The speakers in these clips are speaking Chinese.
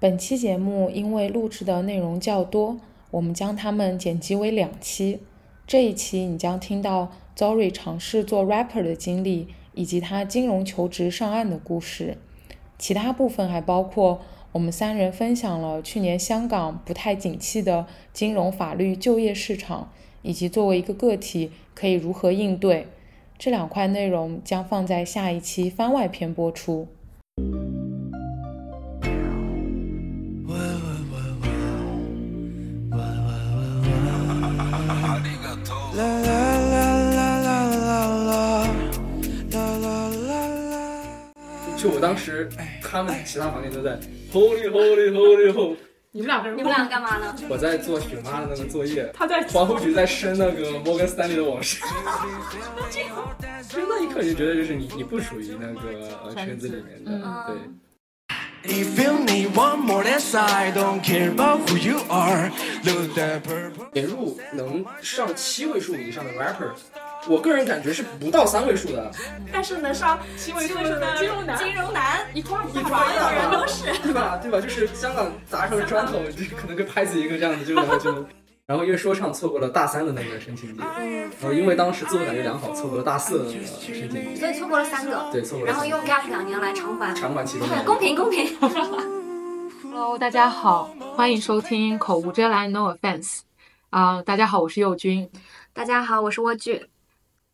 本期节目因为录制的内容较多，我们将它们剪辑为两期。这一期你将听到 Zory 尝试做 rapper 的经历，以及他金融求职上岸的故事。其他部分还包括我们三人分享了去年香港不太景气的金融、法律、就业市场，以及作为一个个体可以如何应对。这两块内容将放在下一期番外篇播出。就我当时，他们其他房间都在 Holy Holy Holy Holy，你们两个人，你们俩干嘛呢？我在做雪妈的那个作业，他在黄胡局在申那个摩根斯丹利的往事。就那一刻就觉得，就是你你不属于那个呃圈子里面的，对。If you need one more dance, I don't care about who you are. Look that purple. 年入能上七位数以上的 rapper，我个人感觉是不到三位数的，但是能上七位数的金融男金融男一抓一抓的人都是。对吧？对吧？就是香港砸上了砖头，就可能跟拍子一个这样子，就然后就，然后因为说唱错过了大三的那个申请季，然后因为当时自我感觉良好，错过了大四的那个申请季，所以错过了三个，对，错过了然后用 gap 两年来偿还，偿还其中的公平公平。Hello，大家好，欢迎收听口无遮拦，No offense。啊、大家好，我是佑君，大家好，我是莴苣，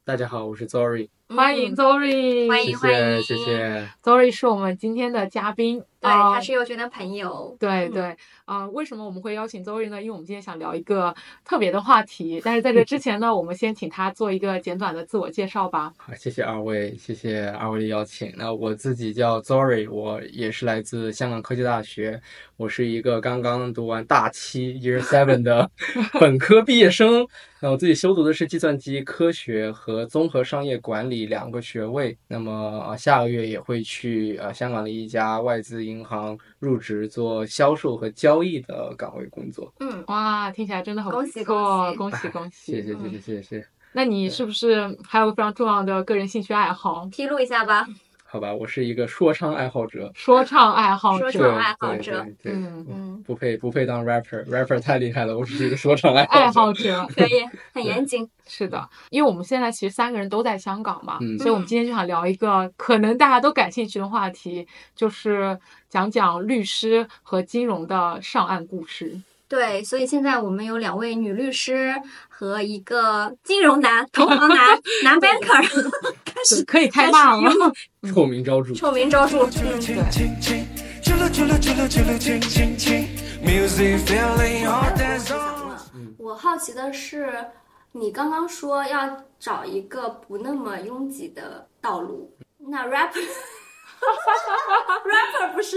大家好，我是 Zory，欢迎 Zory，欢谢迎欢迎谢谢谢。Zory 是我们今天的嘉宾，对，啊他是佑君的朋友。对对，啊、为什么我们会邀请 Zory 呢？因为我们今天想聊一个特别的话题，但是在这之前呢，我们先请他做一个简短的自我介绍吧。好，谢谢二位，谢谢二位的邀请。那我自己叫 Zory，我也是来自香港科技大学，我是一个刚刚读完大七 Year Seven 的 本科毕业生。那我自己修读的是计算机科学和综合商业管理两个学位。那么呃下个月也会去呃香港的一家外资银行入职做销售和交易的岗位工作。嗯，哇，听起来真的很不恭喜错，恭恭喜恭喜！谢谢谢谢谢谢谢。那你是不是还有非常重要的个人兴趣爱好？披露一下吧，好吧，我是一个说唱爱好者。说唱爱好者，说唱爱好者嗯嗯，不配不配当 rapper，rapper 太厉害了，我只是一个说唱爱爱好者。好者，可以，很严谨。是的，因为我们现在其实三个人都在香港嘛，嗯所以我们今天就想聊一个可能大家都感兴趣的话题，就是讲讲律师和金融的上岸故事。对，所以现在我们有两位女律师和一个金融男、投行男、男 banker，开始可以开骂了，臭名昭著。臭名昭著。嗯，轻轻轻，啾噜啾噜啾噜啾噜轻轻轻，music feeling hot as on。我好奇的是，你刚刚说要找一个不那么拥挤的道路，那 rapper rapper 不是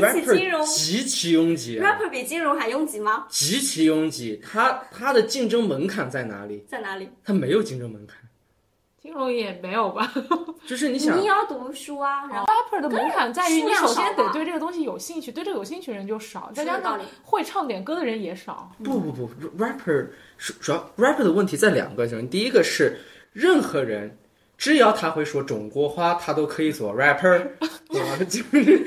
比起金融极其拥挤啊，rapper 比金融还拥挤吗？极其拥挤。它它的竞争门槛在哪里？在哪里？它没有竞争门槛，金融也没有吧 就是你想你也要读书啊，然后？rapper 的门槛在于你首先得对这个东西有兴趣，对这个有兴趣的人就少，再加上会唱点歌的人也少。不不不，rapper 是主要 rapper 的问题在两个上，第一个是任何人。只要他会说中国话，他都可以做 rapper？就是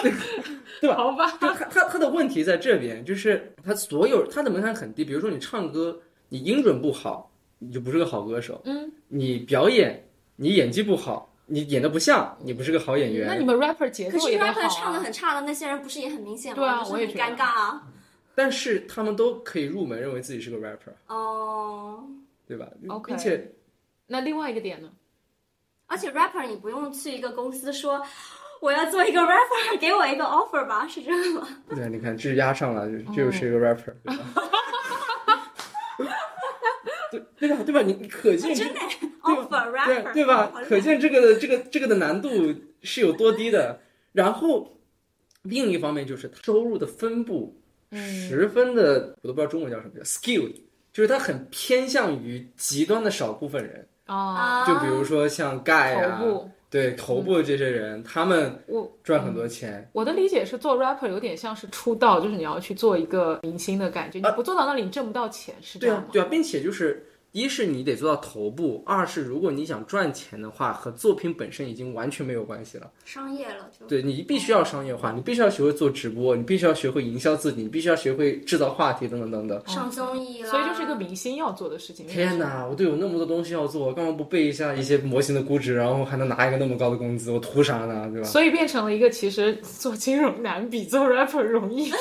对吧？好吧，就他他他的问题在这边，就是他所有他的门槛很低。比如说你唱歌，你音准不好，你就不是个好歌手；嗯，你表演，你演技不好，你演的不像，你不是个好演员。那你们 rapper 节可是奏也得 rapper 好唱的啊。很差的那些人不是也很明显吗？对啊我也尴尬啊。但是他们都可以入门，认为自己是个 rapper，哦，对吧 OK 并且那另外一个点呢？而且 rapper 你不用去一个公司说我要做一个 rapper，给我一个 offer 吧，是这样吗？对，你看这压上了，就就是一个 rapper，对吧？对对吧？对吧？你你可见真的对 offer 吧 rapper，对对吧可见这个的这个这个的难度是有多低的。然后另一方面就是收入的分布十分的，我都不知道中文叫什么叫 skewed，就是它很偏向于极端的少部分人。啊，啊，就比如说像盖啊，对头部的这些人，他们我赚很多钱。我的理解是，做 rapper 有点像是出道，就是你要去做一个明星的感觉，你不做到那里，你挣不到钱，是这样吗，？对啊对啊，并且就是一是你得做到头部，二是如果你想赚钱的话，和作品本身已经完全没有关系了。商业了就。对你必须要商业化，你必须要学会做直播，你必须要学会营销自己，你必须要学会制造话题等等等等。上综艺了，所以就是一个明星要做的事情。天哪，我都有那么多东西要做，我干嘛不背一下一些模型的估值，然后还能拿一个那么高的工资？我图啥呢？对吧？所以变成了一个其实做金融难比做 rapper 容易。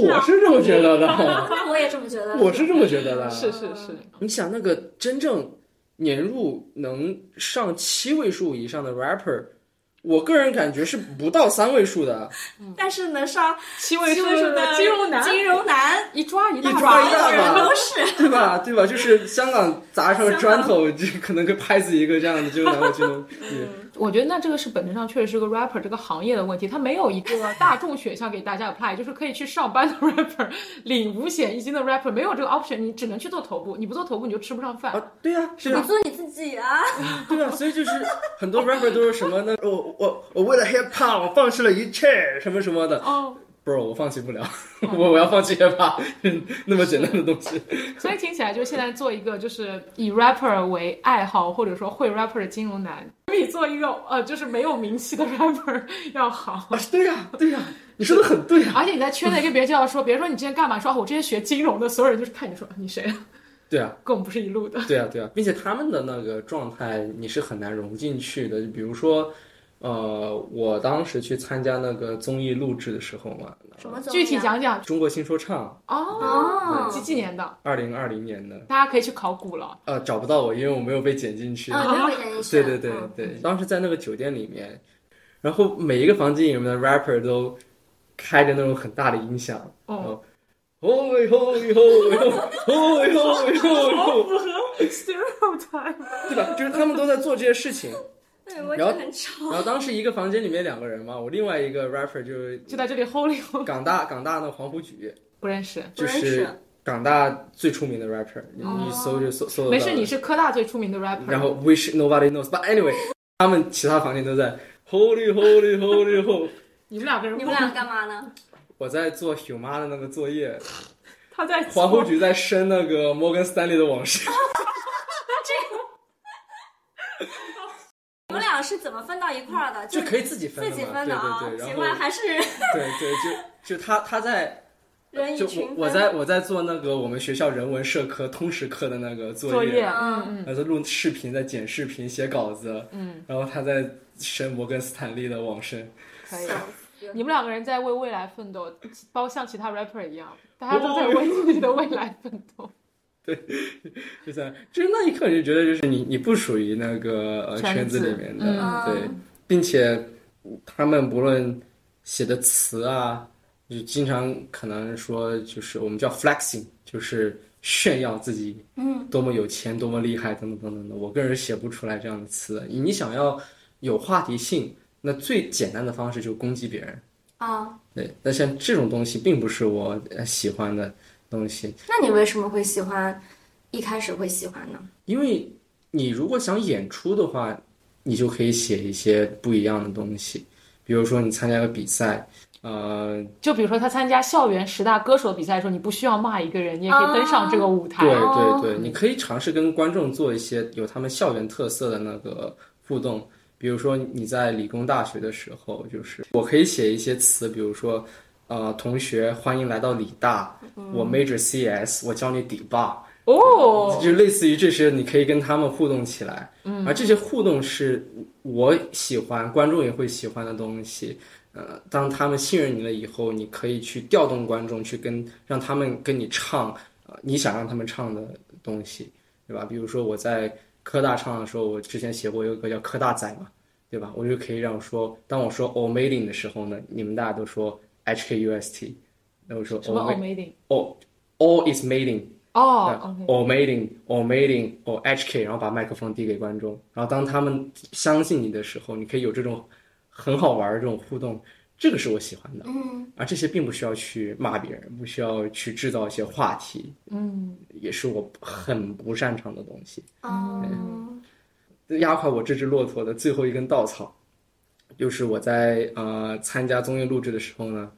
我是这么觉得的，那 我也这么觉得。我是这么觉得的。是是是，你想那个真正年入能上七位数以上的 rapper，我个人感觉是不到三位数的，但是能上七位数的金融男，金融男一抓一大一抓把一大把都是。对吧？对吧？就是香港砸上砖头，就可能跟拍子一个这样的就拿过金融。对我觉得那这个是本质上确实是个 rapper 这个行业的问题，它没有一个大众选项给大家 apply，就是可以去上班的 rapper，领五险一金的 rapper，没有这个 option，你只能去做头部，你不做头部你就吃不上饭。啊，对呀、是啊，你做你自己啊！对啊，所以就是很多 rapper 都是什么呢？我我我为了 hip hop，我放弃了一切什么什么的。哦，bro，我放弃不了，我我要放弃 hip hop，那么简单的东西。所以听起来就现在做一个就是以 rapper 为爱好或者说会 rapper 的金融男，比做一个呃就是没有名气的 rapper 要好。啊，对呀、对呀、你说的很对啊。而且你在圈内跟别人介绍说，别人说你之前干嘛，说哦我之前学金融的，所有人就是看你说你谁啊，对啊，跟我们不是一路的。对啊，对啊，并且他们的那个状态你是很难融进去的。比如说，呃，我当时去参加那个综艺录制的时候嘛，什么综艺啊具体讲讲中国新说唱哦，哦几几年的，二零二零年的，大家可以去考古了。呃，找不到我，因为我没有被剪进去。啊，没有演进去。对对对嗯对，当时在那个酒店里面，然后每一个房间里面的 rapper 都开着那种很大的音响，哦，吼喂吼喂吼喂吼吼喂吼喂吼喂吼，符合 stereotype。对吧？就是他们都在做这些事情。对，我然后觉得很吵。然后当时一个房间里面两个人嘛，我另外一个 rapper 就就在这里 holy，港大港大的黄浦举，不认识。就不认识是港大最出名的 rapper，你你搜就搜搜到。没事，你是科大最出名的 rapper。然后 wish nobody knows，but anyway，他们其他房间都在 holy holy holy holy。你们两个人，你们俩干嘛呢？我在做 Huma 的那个作业，他在黄浦举在申那个摩根斯丹利的往事。是怎么分到一块儿的？就可以自己分自己，分的啊对对对，然，后还是对对，就就他他在就 人以群。我我在我在做那个我们学校人文社科通识课的那个作业，嗯嗯然后在录视频，在剪视频、写稿子，嗯，然后他在申摩根斯坦利的往生。可以。你们两个人在为未来奋斗，包像其他 rapper 一样，大家都在为自己的未来奋斗。就在就是那一刻，你就觉得就是你你不属于那个呃圈圈子子里面的，嗯对，并且他们不论写的词啊，就经常可能说就是我们叫 flexing，就是炫耀自己嗯多么有钱、多么厉害等等等等的。我个人写不出来这样的词的。你想要有话题性，那最简单的方式就是攻击别人。啊，对，那像这种东西并不是我呃喜欢的东西，那你为什么会喜欢？一开始会喜欢呢？因为你如果想演出的话，你就可以写一些不一样的东西，比如说你参加个比赛，呃，就比如说他参加校园十大歌手比赛的时候，你不需要骂一个人，你也可以登上这个舞台。对哦对对，你可以尝试跟观众做一些有他们校园特色的那个互动。比如说你在理工大学的时候，就是我可以写一些词，比如说，呃，同学欢迎来到理大，我 major CS，我教你 debug，哦，就类似于这些，你可以跟他们互动起来。嗯，而这些互动是我喜欢，观众也会喜欢的东西。呃，当他们信任你了以后，你可以去调动观众，去跟让他们跟你唱，呃，你想让他们唱的东西，对吧？比如说我在科大唱的时候，我之前写过一个歌叫《科大仔》嘛，对吧？我就可以让我说，当我说 o m a d i n g 的时候呢，你们大家都说 HKUST，那我说什么 all is mating。哦，OK，or mating or mating or HK，然后把麦克风递给观众，然后当他们相信你的时候，你可以有这种很好玩的这种互动，这个是我喜欢的。嗯，而这些并不需要去骂别人，不需要去制造一些话题，嗯，也是我很不擅长的东西。哦，压垮我这只骆驼的最后一根稻草，就是我在呃参加综艺录制的时候呢，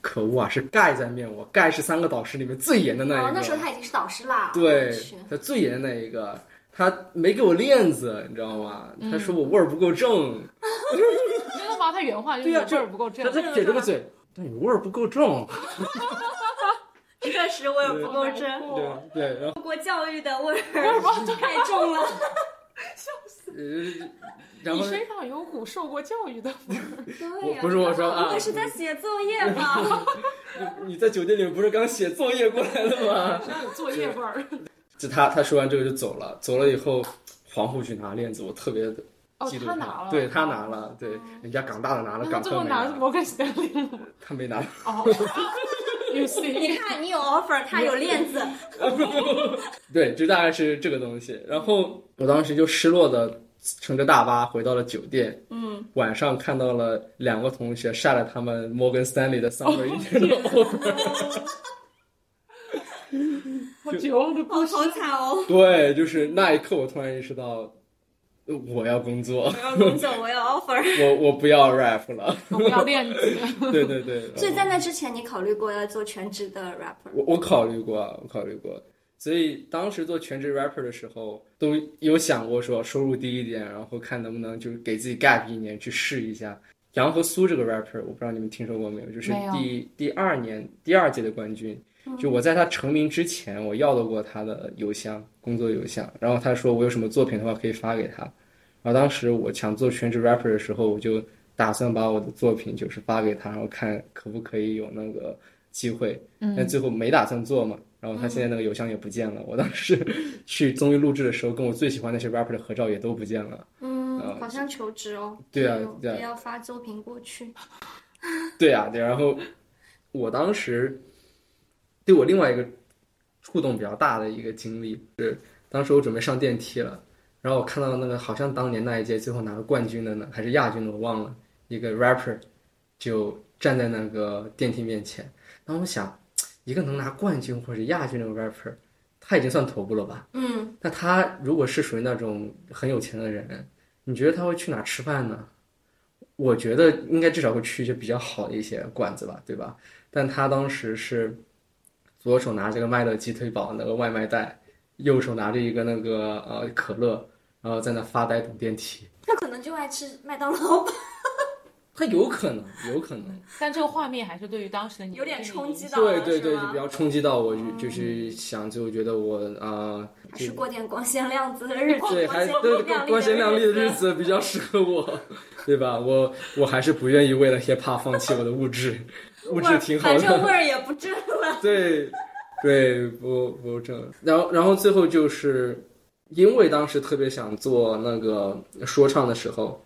可恶啊，是盖在面我，盖是三个导师里面最严的那一个。哦，那时候他已经是导师啦。对，他最严的那一个，他没给我链子，你知道吗？他说我味儿不够正，真的吗？他原话就是对呀味儿不够正他。他撇着个嘴，但你味儿不够正，确实味儿不够正，对？对，然后中国教育的味儿太重了。呃，然后你身上有股受过教育的味儿。对呀不是我说啊不会是在写作业吧？你在酒店里不是刚写作业过来的吗？身上有作业味儿。就他他说完这个就走了，走了以后，黄虎去拿链子，我特别的哦嫉妒他拿了对他拿了，对，人家港大的拿了，那港最后拿的是科没拿，摩根士丹利吗？他没拿。哦你看，你有 offer，他有链子，对，就大概是这个东西。然后我当时就失落的乘着大巴回到了酒店，嗯，晚上看到了两个同学晒了他们摩根斯丹利的 summer intern 的 offer，好绝望的好故事。好惨哦！对，就是那一刻我突然意识到，呃我要工作，我要工作，我要 offer。我我不要 rap 了。我不要练级。对对对，所以在那之前，你考虑过要做全职的 rapper？我我考虑过，我考虑过。所以当时做全职 rapper 的时候，都有想过说收入低一点，然后看能不能就是给自己 gap 一年去试一下。杨和苏这个 rapper，我不知道你们听说过没有，就是第第二年第二届的冠军。就我在他成名之前，我要到过他的邮箱，工作邮箱，然后他说我有什么作品的话可以发给他。然后当时我想做全职 rapper 的时候，我就打算把我的作品就是发给他，然后看可不可以有那个机会。但最后没打算做嘛。然后他现在那个邮箱也不见了。我当时去综艺录制的时候，跟我最喜欢那些 rapper 的合照也都不见了。嗯，好像求职哦。对啊对啊也要发作品过去。对啊，对。然后我当时对我另外一个触动比较大的一个经历是，当时我准备上电梯了，然后我看到那个好像当年那一届最后拿了冠军的呢，还是亚军的我忘了，一个 rapper 就站在那个电梯面前，然后我想，一个能拿冠军或者亚军的 rapper，他已经算头部了吧？嗯，那他如果是属于那种很有钱的人，你觉得他会去哪吃饭呢？我觉得应该至少会去一些比较好的一些馆子吧，对吧？但他当时是左手拿着个麦乐鸡腿堡那个外卖袋，右手拿着一个那个呃可乐，然后在那发呆等电梯。他可能就爱吃麦当劳吧，他有可能，有可能，但这个画面还是对于当时的你有点冲击到对对对，就比较冲击到我，就就是想就觉得我啊、还是过点光鲜亮子的日子，对，还光对鲜亮光鲜亮丽的日子。比较适合我，对吧？我我还是不愿意为了 hiphop 放弃我的物质，物质挺好反正味。儿也不正了。对，对，不不正。然后然后最后就是因为当时特别想做那个说唱的时候，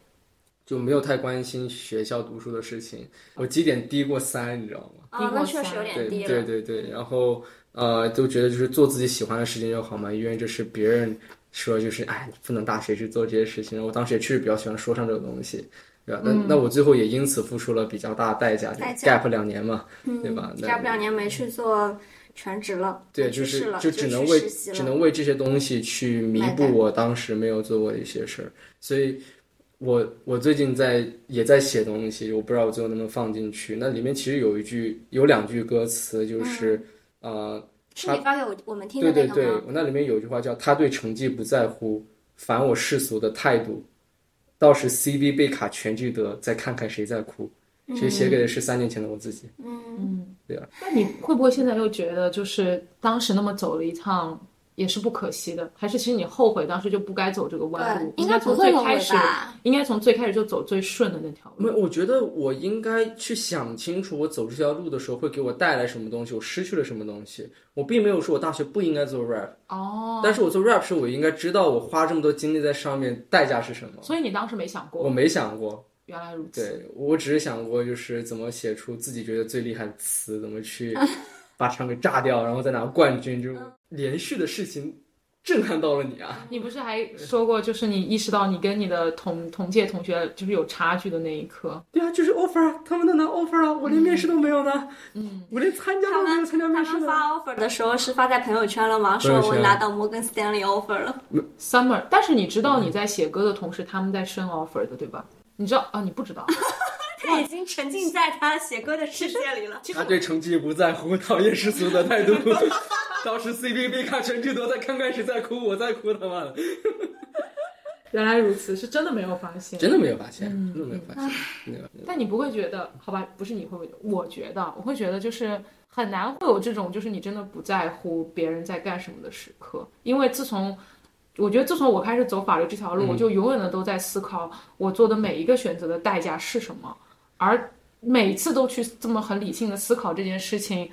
就没有太关心学校读书的事情。我绩点低过三，你知道吗？啊，那确实有点对低了。对对对，然后呃，都觉得就是做自己喜欢的事情就好嘛，因为这是别人说就是哎，你不能大学去做这些事情。我当时也确实比较喜欢说唱这个东西，对吧？那、那我最后也因此付出了比较大的代价，就代价 gap 两年嘛，对吧？gap 两年没去做全职了，对，就是就就只能为只能为这些东西去弥补我当时没有做过的一些事儿，所以我我最近在也在写东西，我不知道我最后能不能放进去。那里面其实有一句有两句歌词，就是、呃，是你发给我我们听对对对，的那里面有一句话叫“他对成绩不在乎，反我世俗的态度，到时 CV 被卡全聚德，再看看谁在哭”。其实写给的是三年前的我自己。嗯，对啊那你会不会现在又觉得，就是当时那么走了一趟，也是不可惜的？还是其实你后悔当时就不该走这个弯路对，？应该从最开始，吧？应该从最开始就走最顺的那条路没有，我觉得我应该去想清楚，我走这条路的时候会给我带来什么东西，我失去了什么东西。我并没有说我大学不应该做 rap，哦，但是我做 rap 时，我应该知道我花这么多精力在上面代价是什么。所以你当时没想过，我没想过，原来如此。对我只是想过，就是怎么写出自己觉得最厉害的词，怎么去 把场给炸掉，然后再拿冠军，就连续的事情震撼到了你啊！你不是还说过，就是你意识到你跟你的同同届同学就是有差距的那一刻，对啊，就是 offer 啊，他们都拿 offer 啊，我连面试都没有呢，嗯，我连参加他们都没有参加面试他。们发 offer 的时候是发在朋友圈了吗？说我拿到摩根斯丹利 offer 了。summer，但是你知道你在写歌的同时，他们在升 offer 的，对吧？你知道啊？你不知道？他已经沉浸在他写歌的世界里了。他对成绩不在乎，讨厌世俗的态度。当时 CBB 看陈志德在刚开始在哭，我在哭，他妈的，原来如此，是真的没有发现。真的没有发现，真的没有发现。那个但你不会觉得，好吧？不是你会不会？我觉得，我会觉得就是很难会有这种，就是你真的不在乎别人在干什么的时刻。因为自从我觉得自从我开始走法律这条路，嗯我就永远的都在思考我做的每一个选择的代价是什么，而每次都去这么很理性的思考这件事情。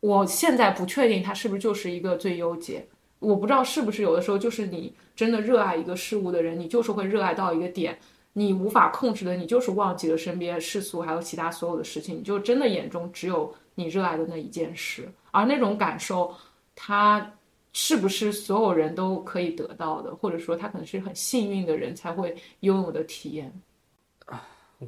我现在不确定它是不是就是一个最优解，我不知道是不是有的时候就是你真的热爱一个事物的人，你就是会热爱到一个点，你无法控制的，你就是忘记了身边世俗还有其他所有的事情，你就真的眼中只有你热爱的那一件事，而那种感受，它是不是所有人都可以得到的，或者说他可能是很幸运的人才会拥有的体验？啊我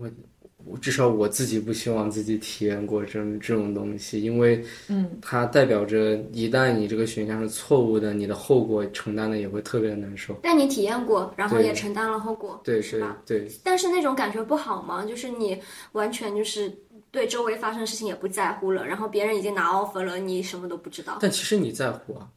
至少我自己不希望自己体验过这种这种东西，因为嗯，它代表着一旦你这个选项是错误的，你的后果承担的也会特别的难受。但你体验过，然后也承担了后果，对对是吧？对，但是那种感觉不好吗？就是你完全就是对周围发生的事情也不在乎了，然后别人已经拿 offer 了，你什么都不知道。但其实你在乎啊，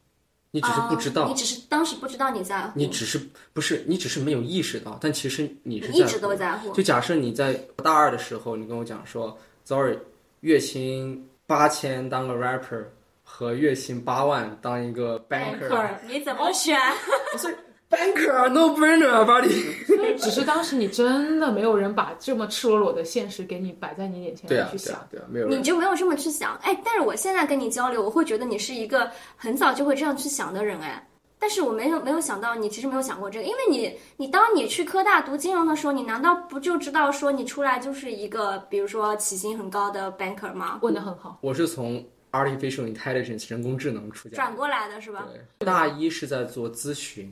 你只是不知道，哦你只是当时不知道你在乎，你只是不是你只是没有意识到，但其实你一直都在乎。就假设你在大二的时候，你跟我讲说，sorry，月薪八千当个 rapper 和月薪八万当一个 banker，你怎么选？banker 啊，no brainer 啊，buddy。只是当时你真的没有人把这么赤裸裸的现实给你摆在你眼前对啊，去想。对啊，对啊，没有人你就没有这么去想，哎，但是我现在跟你交流，我会觉得你是一个很早就会这样去想的人，哎，但是我没有没有想到你其实没有想过这个，因为你你当你去科大读金融的时候，你难道不就知道说你出来就是一个比如说起薪很高的 banker 吗？问的很好，我是从 artificial intelligence 人工智能出家转过来的是吧？对，大一是在做咨询，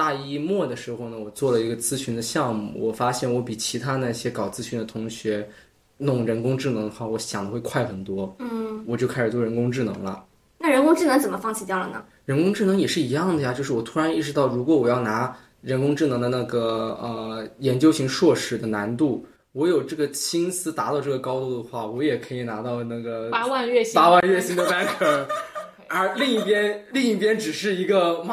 大一末的时候呢，我做了一个咨询的项目，我发现我比其他那些搞咨询的同学弄人工智能的话，我想的会快很多。嗯，我就开始做人工智能了。那人工智能怎么放弃掉了呢？人工智能也是一样的呀，就是我突然意识到，如果我要拿人工智能的那个呃研究型硕士的难度，我有这个心思达到这个高度的话，我也可以拿到那个八万月薪，八万月薪的 banker，而另一边另一边只是一个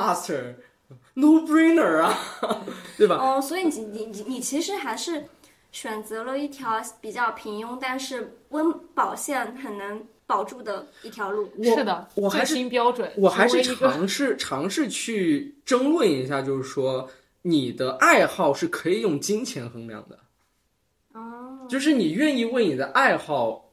master，no brainer 啊，对吧？哦，所以你你你你其实还是选择了一条比较平庸，但是温饱线很难保住的一条路。是的，我还是标准，我还是尝试尝试去争论一下，就是说你的爱好是可以用金钱衡量的，哦，就是你愿意为你的爱好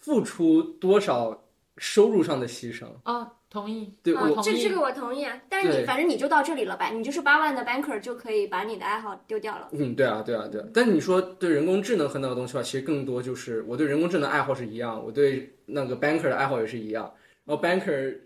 付出多少收入上的牺牲。啊，同意，对我啊这这个我同意，但是你反正你就到这里了吧，你就是八万的 banker 就可以把你的爱好丢掉了。嗯，对啊，对啊，对啊。但你说对人工智能和那个东西的话，其实更多就是我对人工智能爱好是一样，我对那个 banker 的爱好也是一样。然后 banker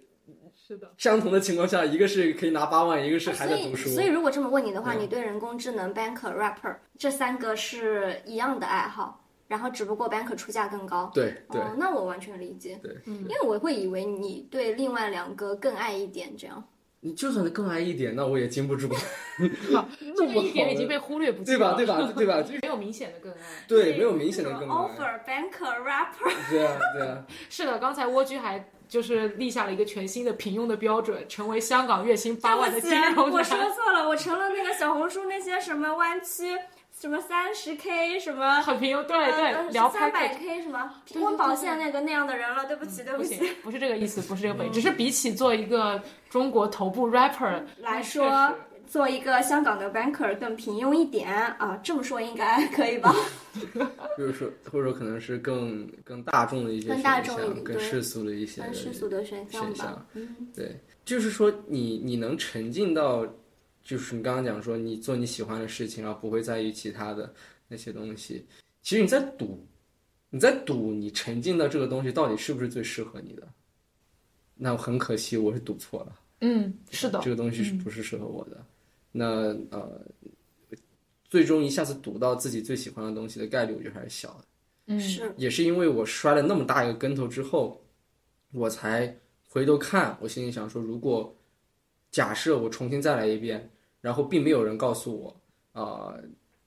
是的，相同的情况下，一个是可以拿八万，一个是还在读书。所以如果这么问你的话，嗯你对人工智能、banker、rapper 这三个是一样的爱好，然后只不过 banker 出价更高。对对哦，那我完全理解。对，因为我会以为你对另外两个更爱一点，这样。你就算更爱一点，那我也经不住。好，这个一点已经被忽略不计对吧？对吧？对吧？没有明显的更爱。对，没有明显的更爱。offer banker rapper，对啊，对啊。是的，刚才蜗居还就是立下了一个全新的平庸的标准，成为香港月薪八万的金融我说。错了，我成了那个小红书那些什么弯曲，什么三十 k 什么。很平庸，对呃对，聊三百 k 什么温饱线那个那样的人了，对不起，对不起。不是这个意思，不是这个本意，只是比起做一个中国头部 rapper 来说，做一个香港的 banker 更平庸一点啊，这么说应该 可以吧？就是说，或者说可能是更更大众的一些更选大众一项，更世俗的一些更世俗的选项吧。嗯，对，就是说你你能沉浸到，就是你刚刚讲说你做你喜欢的事情，然后不会在意其他的那些东西。其实你在赌，你在赌你沉浸到这个东西到底是不是最适合你的。那很可惜，我是赌错了。嗯，是的，这个东西是不是适合我的？那呃，最终一下子赌到自己最喜欢的东西的概率，我觉得还是小的。嗯，是也是因为我摔了那么大一个跟头之后，我才回头看，我心里想说，如果假设我重新再来一遍，然后并没有人告诉我，呃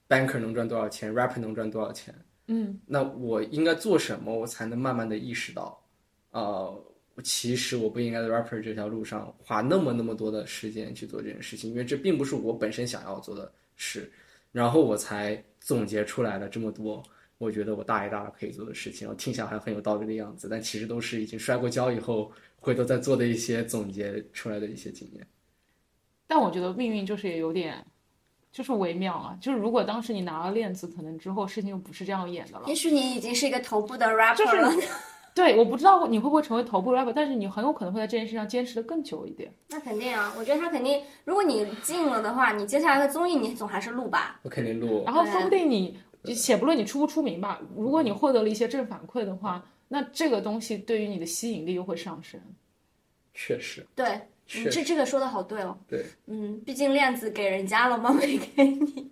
，banker 能赚多少钱，rapper 能赚多少钱，嗯，那我应该做什么，我才能慢慢的意识到，呃，其实我不应该在 rapper 这条路上花那么那么多的时间去做这件事情，因为这并不是我本身想要做的事，然后我才总结出来了这么多。我觉得我大一大二可以做的事情，我听起来还很有道理的样子，但其实都是已经摔过跤以后回头再做的一些总结出来的一些经验。但我觉得命运就是也有点，就是微妙啊。就是如果当时你拿了链子，可能之后事情就不是这样演的了也。许你已经是一个头部的 rapper 就是了，对，我不知道你会不会成为头部 rapper，但是你很有可能会在这件事上坚持的更久一点。那肯定啊，我觉得他肯定，如果你进了的话，你接下来的综艺你总还是录吧。我肯定录然，后说不定你，且不论你出不出名吧，如果你获得了一些正反馈的话，那这个东西对于你的吸引力又会上升。确实，对，嗯，这这个说的好对哦。对嗯，毕竟链子给人家了吗？没给你。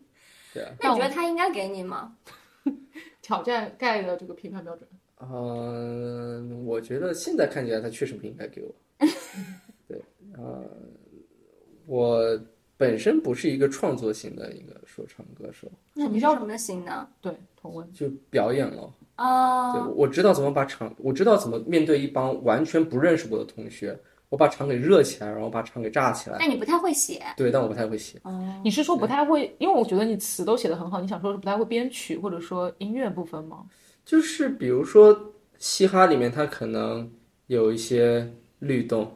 对啊。那你觉得他应该给你吗？挑战盖的这个评判标准，嗯，我觉得现在看起来他确实不应该给我。对，呃，我本身不是一个创作型的一个说唱歌手，那你是什么型呢？对，同温。就表演了。对，哦，我知道怎么把场，我知道怎么面对一帮完全不认识我的同学，我把场给热起来，然后把场给炸起来。但你不太会写。对，但我不太会写。哦，你是说不太会？因为我觉得你词都写得很好，你想说是不太会编曲或者说音乐部分吗？就是比如说嘻哈里面，它可能有一些律动，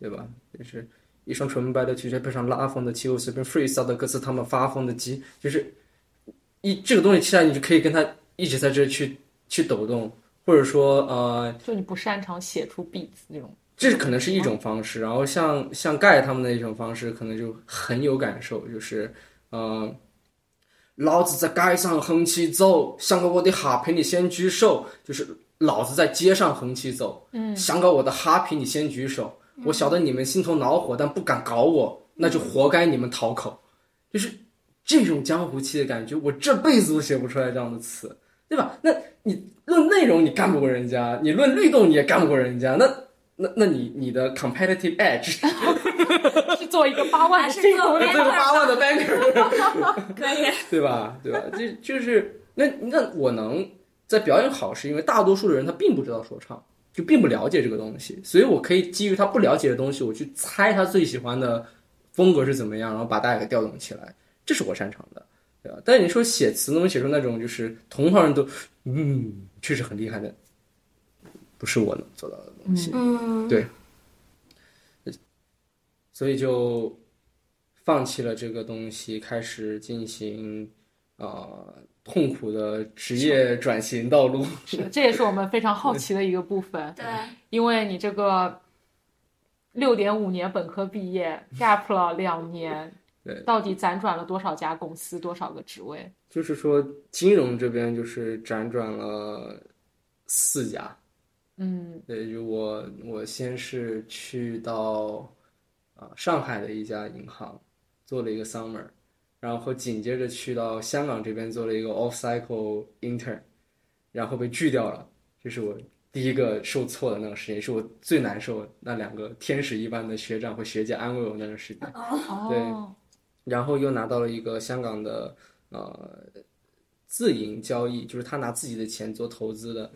对吧？就是一双纯白的皮鞋配上拉风的气，我随便 freestyle 的歌词，他们发疯的鸡，就是一这个东西起来，你就可以跟他一直在这去去抖动，或者说呃，就你不擅长写出 beats 那种。这可能是一种方式，然后像像盖他们的一种方式，可能就很有感受，就是呃，老子在街上横起走，想搞我的哈陪你先举手，就是老子在街上横起走，嗯，想搞我的哈陪你先举手，我晓得你们心头恼火，但不敢搞我，那就活该你们讨口，就是这种江湖气的感觉，我这辈子都写不出来这样的词，对吧？那你论内容你干不过人家，你论律动你也干不过人家，那。那那你你的 competitive edge 是做一个八万还是的这种做一个八万的 banker，可以。对吧？对吧？这就是那那我能在表演好，是因为大多数的人他并不知道说唱，就并不了解这个东西，所以我可以基于他不了解的东西，我去猜他最喜欢的风格是怎么样，然后把大家给调动起来，这是我擅长的，对吧？但是你说写词能写出那种就是同行人都嗯，确实很厉害的，不是我能做到的东西。嗯，对所以就放弃了这个东西，开始进行呃痛苦的职业转型道路。是的，这也是我们非常好奇的一个部分，对，因为你这个六点五年本科毕业，gap 了两年，对到底辗转了多少家公司，多少个职位？就是说，金融这边就是辗转了四家。嗯，对，就我我先是去到啊、上海的一家银行做了一个 summer，然后紧接着去到香港这边做了一个 off cycle intern，然后被拒掉了，这是我第一个受挫的那个时间，也是我最难受的那两个天使一般的学长和学姐安慰我那段时间。对，然后又拿到了一个香港的呃自营交易，就是他拿自己的钱做投资的，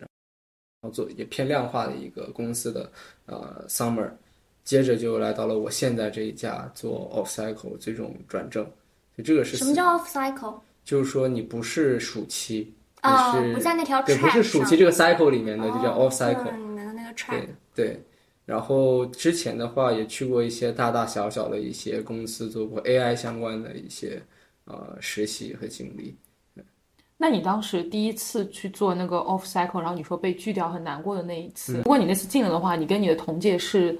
做也偏量化的一个公司的呃 summer，接着就来到了我现在这一家做 off cycle 这种转正，就这个是什么叫 off cycle？就是说你不是暑期，你哦是不在那条对，不是暑期这个 cycle 里面的，就叫哦 off cycle。嗯你们的那个 track 对对，然后之前的话也去过一些大大小小的一些公司，做过 AI 相关的一些呃实习和经历。那你当时第一次去做那个 off cycle，然后你说被拒掉很难过的那一次，如果你那次进了的话，你跟你的同届是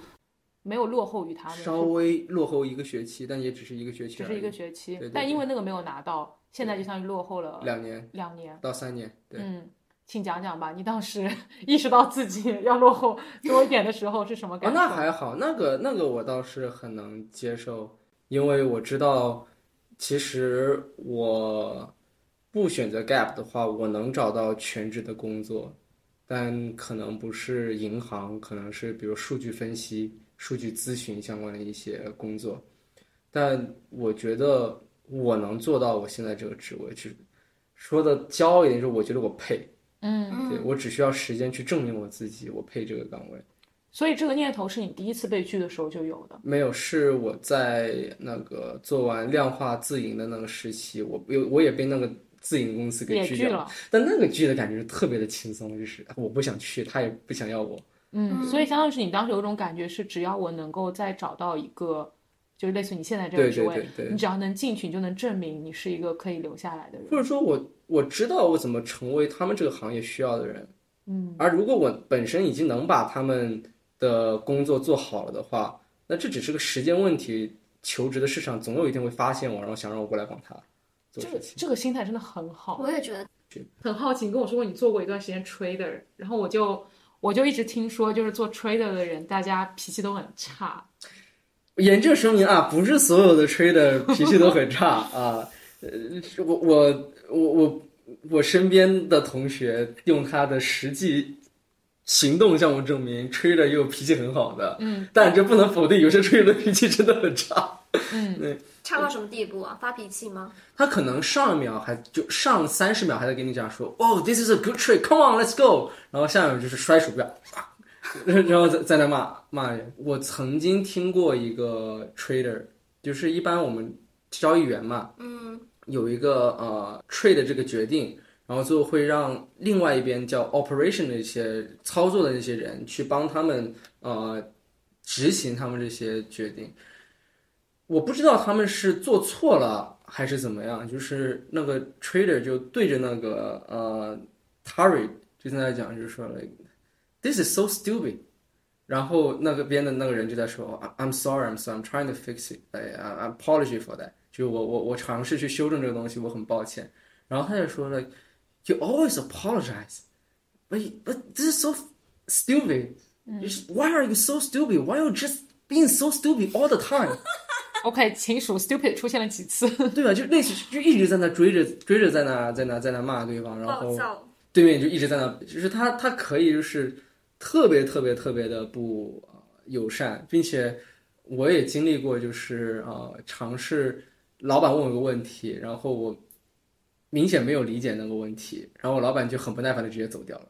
没有落后于他们，稍微落后一个学期，但也只是一个学期，只是一个学期，对对但因为那个没有拿到，现在就相当于落后了两年两年。到三年。对，嗯，请讲讲吧，你当时 意识到自己要落后多一点的时候是什么哦，感觉？那还好，那个那个我倒是很能接受，因为我知道，其实我不选择 gap 的话，我能找到全职的工作，但可能不是银行，可能是比如数据分析、数据咨询相关的一些工作，但我觉得我能做到我现在这个职位，是说的骄傲一点，就是我觉得我配，嗯，对我只需要时间去证明我自己，我配这个岗位。所以这个念头是你第一次被拒的时候就有的。没有，是我在那个做完量化自营的那个时期，我有我也被那个自营公司给拒掉也拒了，但那个拒的感觉是特别的轻松，就是我不想去，他也不想要我。嗯，所以相当于是你当时有一种感觉是，只要我能够再找到一个，就是类似你现在这个对职位，对对对你只要能进去，你就能证明你是一个可以留下来的人。或者说我我知道我怎么成为他们这个行业需要的人，嗯，而如果我本身已经能把他们的工作做好了的话，那这只是个时间问题。求职的市场总有一天会发现我，然后想让我过来帮他做这个事情。这个心态真的很好。我也觉得，很好奇，你跟我说过你做过一段时间 trader，然后我就我就一直听说，就是做 trader 的人，大家脾气都很差。严正声明啊，不是所有的 trader 脾气都很差 啊。呃，我我我我我身边的同学用他的实际行动向我证明，trader 也有脾气很好的。嗯，但这不能否定，有些 trader 的脾气真的很差。差到什么地步啊？发脾气吗？他可能上一秒还就上三十秒还在跟你讲说，哦、t h i s is a good trick，come on，let's go，然后下一秒就是摔鼠标，然后在在那骂骂人。我曾经听过一个 trader，就是一般我们交易员嘛，嗯，有一个呃 trade 的这个决定，然后最后会让另外一边叫 operation 的一些操作的那些人去帮他们呃执行他们这些决定。我不知道他们是做错了还是怎么样，就是那个 trader 就对着那个呃 Tari 就在那讲，就是说 like this is so stupid。然后那个边的那个人就在说，I'm sorry, I'm sorry, I'm trying to fix it, I I apology for that。就我我我尝试去修正这个东西，我很抱歉。然后他就说，like you always apologize, but but this is so stupid. Just- Why are you so stupid? Why are you just being so stupid all the time? OK，情属 stupid 出现了几次？对吧？就类似就一直在那追着追着在那在那在那骂对方，然后。对面就一直在那，就是他他可以就是特别特别特别的不呃友善，并且我也经历过，就是呃尝试老板问我一个问题，然后我明显没有理解那个问题，然后我老板就很不耐烦的直接走掉了，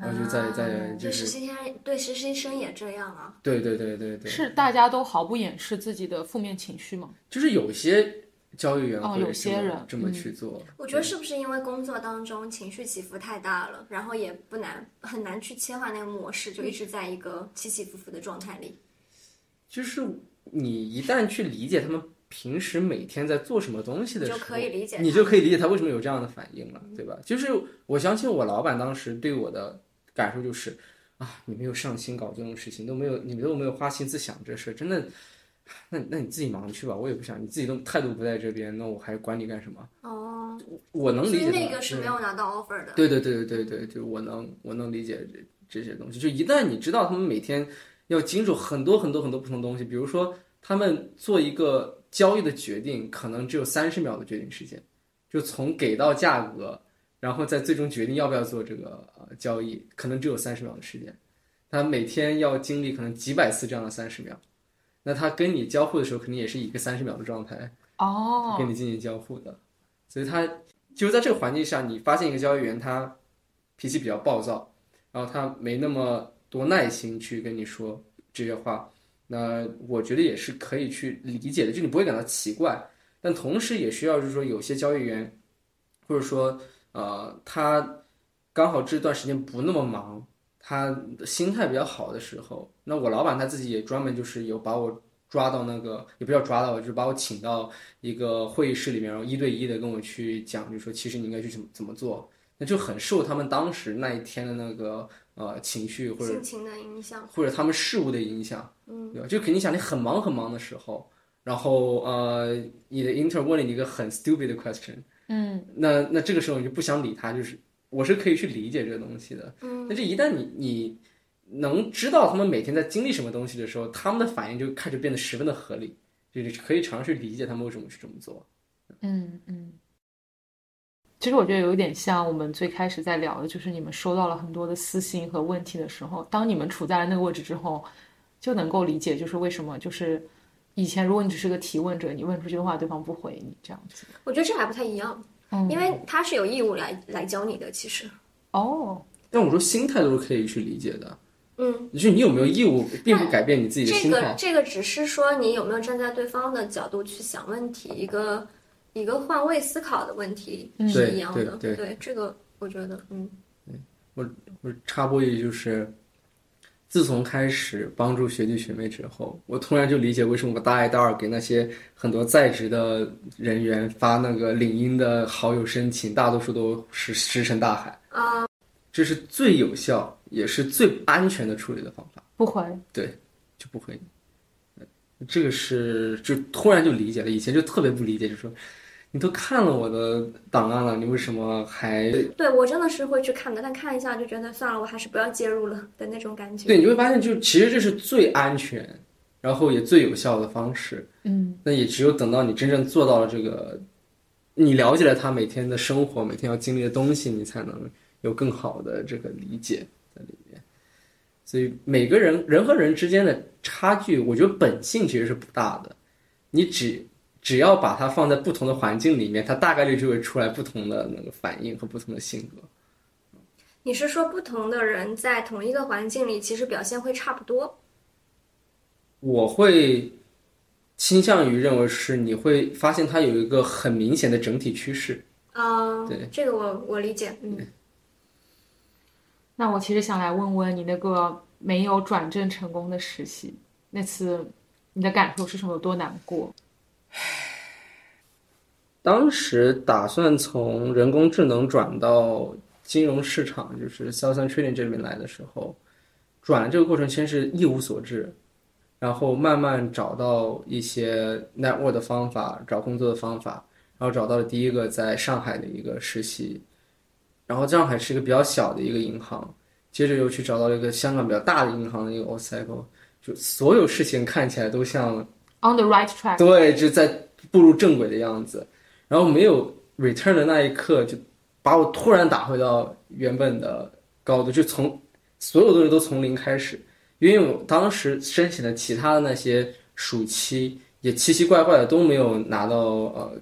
然后就在在就对实是习生对实习生也这样啊。对对对对对，是大家都毫不掩饰自己的负面情绪吗？就是有些交易员哦有些人这么嗯去做，我觉得是不是因为工作当中情绪起伏太大了，然后也不难很难去切换那个模式，就一直在一个起起伏伏的状态里。就是你一旦去理解他们平时每天在做什么东西的时候，你就可以理解他你就可以理解他为什么有这样的反应了，对吧？就是我相信我老板当时对我的感受就是啊，你没有上心搞这种事情，都没有你们都没有花心思想这事，真的。那那你自己忙去吧，我也不想，你自己都态度不在这边，那我还管你干什么？哦，我能理解他。那个是对没有拿到 offer 的。对对对对对对，就我能我能理解这这些东西。就一旦你知道他们每天要经受很多很多很多不同的东西，比如说他们做一个交易的决定，可能只有三十秒的决定时间，就从给到价格，然后再最终决定要不要做这个呃交易，可能只有三十秒的时间。他每天要经历可能几百次这样的三十秒，那他跟你交互的时候，肯定也是以一个三十秒的状态。哦，跟你进行交互的，所以他就是在这个环境下，你发现一个交易员他脾气比较暴躁，然后他没那么多耐心去跟你说这些话，那我觉得也是可以去理解的，就你不会感到奇怪，但同时也需要就是说有些交易员，或者说呃他刚好这段时间不那么忙，他心态比较好的时候，那我老板他自己也专门就是有把我抓到那个，也不叫抓到，就是把我请到一个会议室里面，然后一对一的跟我去讲，就说其实你应该去怎么怎么做，那就很受他们当时那一天的那个呃情绪或者心情的影响。或者他们事物的影响，嗯，对吧？就肯定想你很忙很忙的时候，然后呃，你的 intern 问了你一个很 stupid 的 question，嗯，那那这个时候你就不想理他，就是我是可以去理解这个东西的，嗯，但是一旦你你能知道他们每天在经历什么东西的时候，他们的反应就开始变得十分的合理，就是可以尝试理解他们为什么去这么做。嗯嗯。其实我觉得有一点像我们最开始在聊的，就是你们收到了很多的私信和问题的时候，当你们处在了那个位置之后，就能够理解，就是为什么就是以前如果你只是个提问者，你问出去的话，对方不回你这样子。我觉得这还不太一样。嗯因为他是有义务来来教你的。其实，哦，但我说心态都是可以去理解的，嗯，就是你有没有义务，并不改变你自己的这心态。个这个只是说你有没有站在对方的角度去想问题，一个一个换位思考的问题嗯是一样的。对对这个我觉得，嗯，我我插播一句，就是自从开始帮助学弟学妹之后，我突然就理解为什么我大一、大二给那些很多在职的人员发那个领英的好友申请，大多数都是石沉大海。啊、这是最有效也是最安全的处理的方法，不回对。就不会。这个是就突然就理解了，以前就特别不理解，就说你都看了我的档案了，你为什么还对我真的是会去看的，但看一下就觉得算了，我还是不要介入了的那种感觉。对，你会发现，就其实这是最安全，然后也最有效的方式。嗯，那也只有等到你真正做到了这个，你了解了他每天的生活，每天要经历的东西，你才能有更好的这个理解。所以每个人人和人之间的差距，我觉得本性其实是不大的。你只只要把它放在不同的环境里面，它大概率就会出来不同的那个反应和不同的性格。你是说不同的人在同一个环境里，其实表现会差不多？我会倾向于认为是你会发现它有一个很明显的整体趋势。啊、对这个我我理解，嗯，那我其实想来问问你那个没有转正成功的实习，那次你的感受是什么？有多难过？当时打算从人工智能转到金融市场，就是 sales and trading 这边来的时候，转这个过程先是一无所知，然后慢慢找到一些 network 的方法，找工作的方法，然后找到了第一个在上海的一个实习，然后上海是一个比较小的一个银行，接着又去找到了一个香港比较大的银行的一个 Ocycle，就所有事情看起来都像 On the right track，对，就在步入正轨的样子。然后没有 return 的那一刻，就把我突然打回到原本的高度，就从所有东西都从零开始。因为我当时申请的其他的那些暑期也奇奇怪怪的都没有拿到，呃，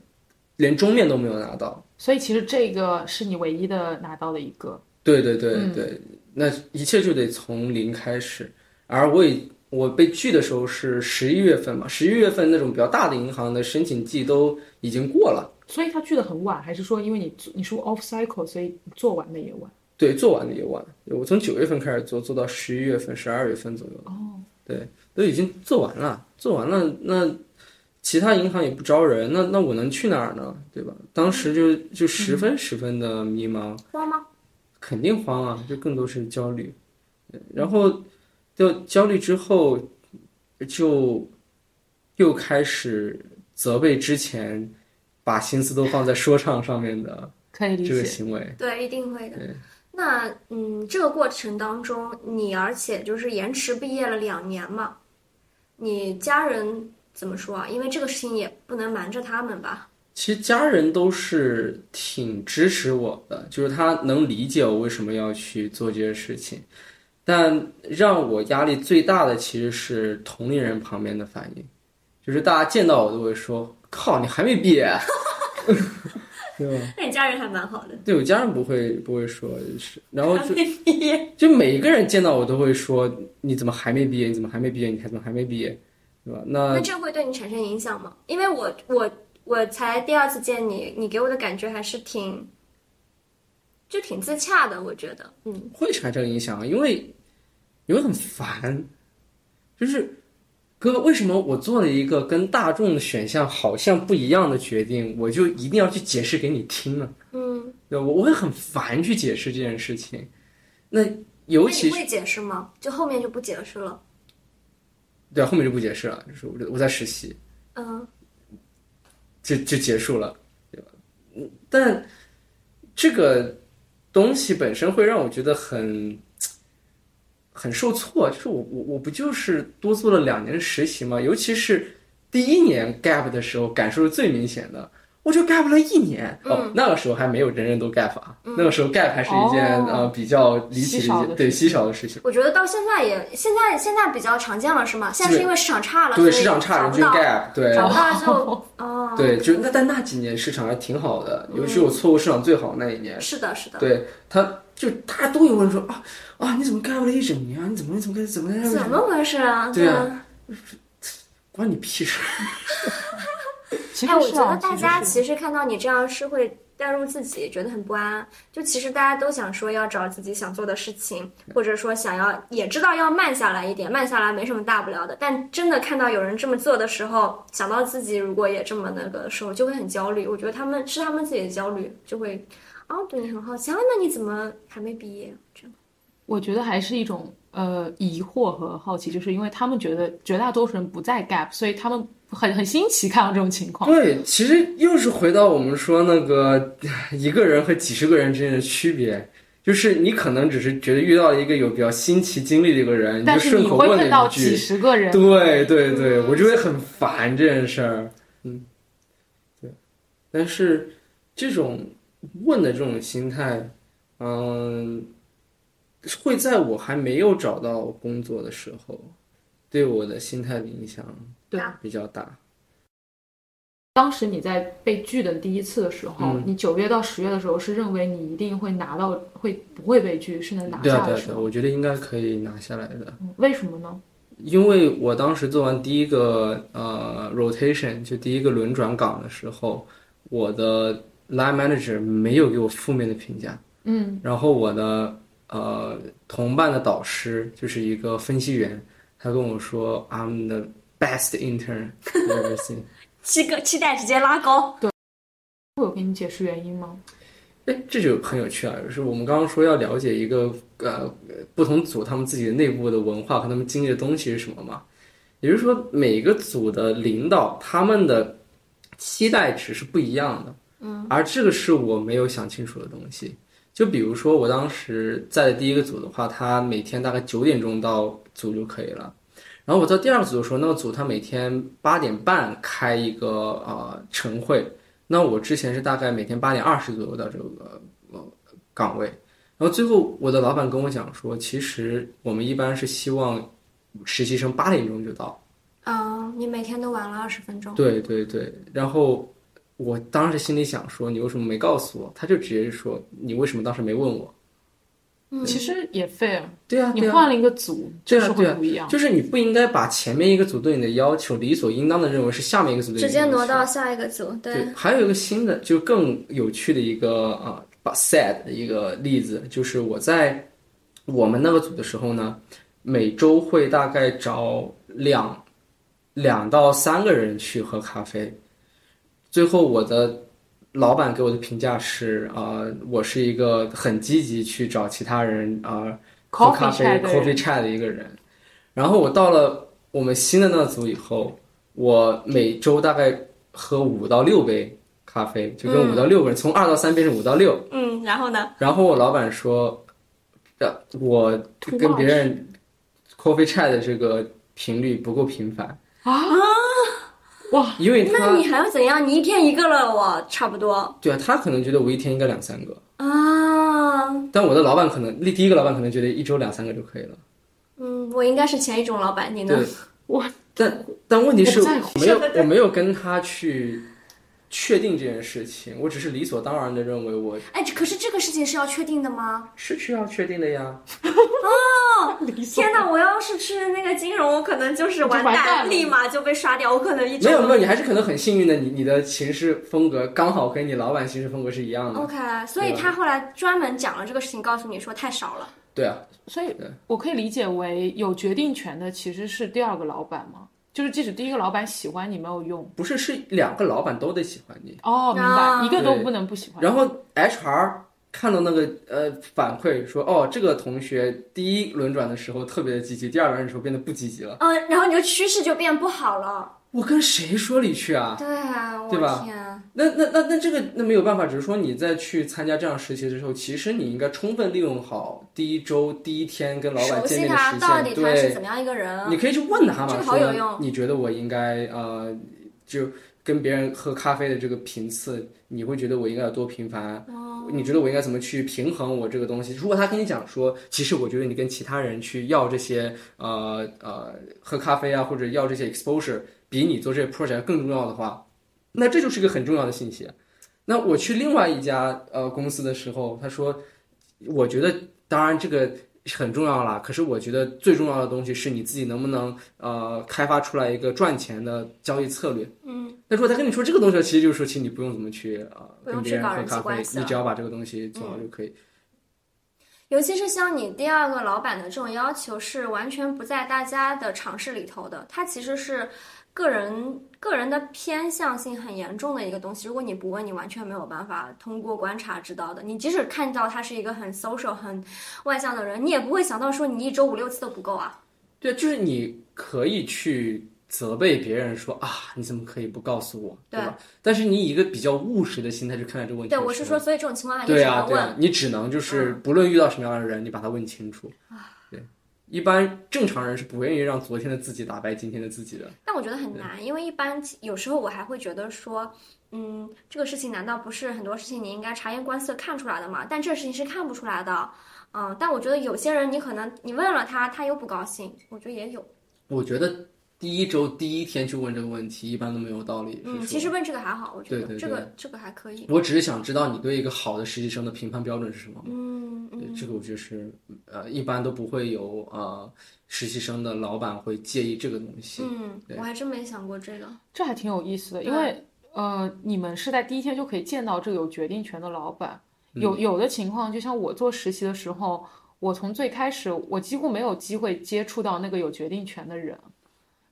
连终面都没有拿到。所以其实这个是你唯一的拿到的一个。对对对嗯对，那一切就得从零开始。而我也我被拒的时候是十一月份嘛，十一月份那种比较大的银行的申请季都已经过了。所以他拒的很晚，还是说因为你你是 off cycle，所以做完的也晚？对，做完的也晚。我从九月份开始做，做到十一月份、十二月份左右。哦，对，都已经做完了，做完了，那其他银行也不招人，那那我能去哪儿呢？对吧？当时就就十分十分的迷茫，慌吗？肯定慌啊，就更多是焦虑。然后就焦虑之后，就又开始责备之前把心思都放在说唱上面的这个。行为。对，一定会的。那嗯，这个过程当中，你而且就是延迟毕业了两年嘛，你家人怎么说啊？因为这个事情也不能瞒着他们吧？其实家人都是挺支持我的，就是他能理解我为什么要去做这些事情，但让我压力最大的其实是同龄人旁边的反应，就是大家见到我都会说：“靠，你还没毕业啊、对吧？那你家人还蛮好的。对我家人不会不会说，就是然后就就每一个人见到我都会说：“你怎么还没毕业？你怎么还没毕业？你还怎么还没毕业？”对吧？那那这会对你产生影响吗？因为我我我才第二次见你，你给我的感觉还是挺，就挺自洽的，我觉得，嗯，会产生影响，因为你会很烦，就是哥，为什么我做了一个跟大众的选项好像不一样的决定，我就一定要去解释给你听呢？嗯，对，我我会很烦去解释这件事情。那尤其会解释吗？就后面就不解释了。对后面就不解释了，就是我我在实习，嗯，就就结束了，对吧？嗯，但这个东西本身会让我觉得很很受挫，就是我我我不就是多做了两年实习吗？尤其是第一年 gap 的时候，感受是最明显的。我就 gap 了一年，那个时候还没有人人都 gap 啊，那个时候 gap 还是一件、哦呃比较离奇稀少的的一件对稀少的事情。我觉得到现在也现在现在比较常见了，是吗？现在是因为市场差了，对市场差，人均找不到 gap，对，找不到就 哦，对，就那但那几年市场还挺好的，尤其是我错过市场最好那一年，是的，是的。对，他就大家都有问说啊啊，你怎么 gap 了一整年啊？你怎么你怎么怎么怎么怎么回事啊？对啊啊。关你屁事？其实哎，我觉得大家其实是其实看到你这样是会带入自己，觉得很不安。就其实大家都想说要找自己想做的事情，或者说想要也知道要慢下来一点，慢下来没什么大不了的。但真的看到有人这么做的时候，想到自己如果也这么那个的时候，就会很焦虑。我觉得他们是他们自己的焦虑，就会啊对你很好奇啊，那你怎么还没毕业？这样我觉得还是一种呃疑惑和好奇，就是因为他们觉得绝大多数人不在 gap，所以他们很很新奇看到这种情况。对，其实又是回到我们说那个 一个人和几十个人之间的区别，就是你可能只是觉得遇到了一个有比较新奇经历的一个人，但就是你会碰到几十个人，对对对，我就会很烦这件事儿，嗯，对，但是这种问的这种心态，嗯，会在我还没有找到工作的时候，对我的心态的影响对比较大。当时你在被拒的第一次的时候，嗯你九月到十月的时候是认为你一定会拿到，会不会被拒，是能拿对啊对啊对啊，下的。我觉得应该可以拿下来的。嗯为什么呢？因为我当时做完第一个呃 rotation，就第一个轮转岗的时候，我的 line manager 没有给我负面的评价，嗯，然后我的呃同伴的导师就是一个分析员，他跟我说 I'm the best intern ever seen。期个期待直接拉高。对会有给你解释原因吗？哎，这就很有趣啊！就是我们刚刚说要了解一个呃不同组他们自己的内部的文化和他们经历的东西是什么嘛？也就是说，每个组的领导他们的期待值是不一样的，嗯，而这个是我没有想清楚的东西。就比如说我当时在的第一个组的话，他每天大概九点钟到组就可以了。然后我到第二个组的时候，那个组他每天八点半开一个呃晨会，那我之前是大概每天八点二十左右到这个呃岗位，然后最后我的老板跟我讲说，其实我们一般是希望实习生八点钟就到。嗯，你每天都晚了二十分钟。对对对，然后我当时心里想说，你为什么没告诉我？他就直接说，你为什么当时没问我？嗯其实也 fair，对啊，对啊。你换了一个组，就是对啊对啊会不一样。就是你不应该把前面一个组对你的要求理所应当的认为是下面一个组对你的直接挪到下一个组，对，对，还有一个新的，就更有趣的一个啊，把 sad 的一个例子，就是我在我们那个组的时候呢，每周会大概找两两到三个人去喝咖啡，最后我的老板给我的评价是啊、呃我是一个很积极去找其他人啊、喝咖啡 coffee chat 的一个人，然后我到了我们新的那组以后，我每周大概喝五到六杯咖啡，就跟五到六个人，从二到三变成五到六。嗯，然后呢？然后我老板说，呃，我跟别人 coffee chat 的这个频率不够频繁啊，哇，因为他那你还要怎样？你一天一个了，我差不多对啊，他可能觉得我一天应该两三个，啊。但我的老板可能第一个老板可能觉得一周两三个就可以了。嗯，我应该是前一种老板，你呢对？，我但但问题是我没有我没有跟他去确定这件事情，我只是理所当然的认为我哎，可是这个事情是要确定的吗？是需要确定的呀。哦 天哪！我要是去那个金融，我可能就是完完蛋立马就被刷掉。我可能一周没有没有，你还是可能很幸运的，你你的行事风格刚好跟你老板行事风格是一样的。OK，所以他后来专门讲了这个事情，告诉你说太少了。对啊，所以对我可以理解为有决定权的其实是第二个老板吗？就是即使第一个老板喜欢你没有用。不是是两个老板都得喜欢你，哦，明白，一个都不能不喜欢。然后 HR 看到那个呃反馈说，哦，这个同学第一轮转的时候特别的积极，第二轮的时候变得不积极了。嗯，然后你的趋势就变不好了。我跟谁说理去啊？对啊，我对吧天，那那那那这个那没有办法，只是说你在去参加这样实习的时候，其实你应该充分利用好第一周第一天跟老板见面的时他到底间，对他是怎，么样一个人？你可以去问他嘛，这个好有用说你觉得我应该呃，就跟别人喝咖啡的这个频次，你会觉得我应该有多频繁？哦你觉得我应该怎么去平衡我这个东西？如果他跟你讲说，其实我觉得你跟其他人去要这些呃呃喝咖啡啊，或者要这些 exposure，比你做这个 project 更重要的话，那这就是一个很重要的信息。那我去另外一家呃公司的时候，他说，我觉得当然这个很重要啦，可是我觉得最重要的东西是你自己能不能呃开发出来一个赚钱的交易策略。嗯，那如果他跟你说这个东西，其实就是说，其实你不用怎么去呃跟别人喝咖啡你只要把这个东西做好就可以。尤其是像你第二个老板的这种要求，是完全不在大家的尝试里头的，他其实是个人个人的偏向性很严重的一个东西。如果你不问，你完全没有办法通过观察知道的。你即使看到他是一个很 social、很外向的人，你也不会想到说你一周五六次都不够啊。对，就是你可以去责备别人说啊，你怎么可以不告诉我，对吧？但是你以一个比较务实的心态去看待这个问题对，我是说，所以这种情况下你只能问。对啊，你只能就是不论遇到什么样的人，你把他问清楚。对，一般正常人是不愿意让昨天的自己打败今天的自己的。但我觉得很难，因为一般有时候我还会觉得说，嗯，这个事情难道不是很多事情你应该察言观色看出来的吗？但这事情是看不出来的，嗯，但我觉得有些人你可能你问了他，他又不高兴，我觉得也有，我觉得第一周第一天去问这个问题，一般都没有道理。嗯，其实问这个还好，我觉得对对这个这个还可以，我只是想知道你对一个好的实习生的评判标准是什么。嗯对，嗯，这个我觉得是呃，一般都不会有呃实习生的老板会介意这个东西。嗯，我还真没想过这个，这还挺有意思的，因为呃，你们是在第一天就可以见到这个有决定权的老板。有有的情况，就像我做实习的时候，我从最开始我几乎没有机会接触到那个有决定权的人，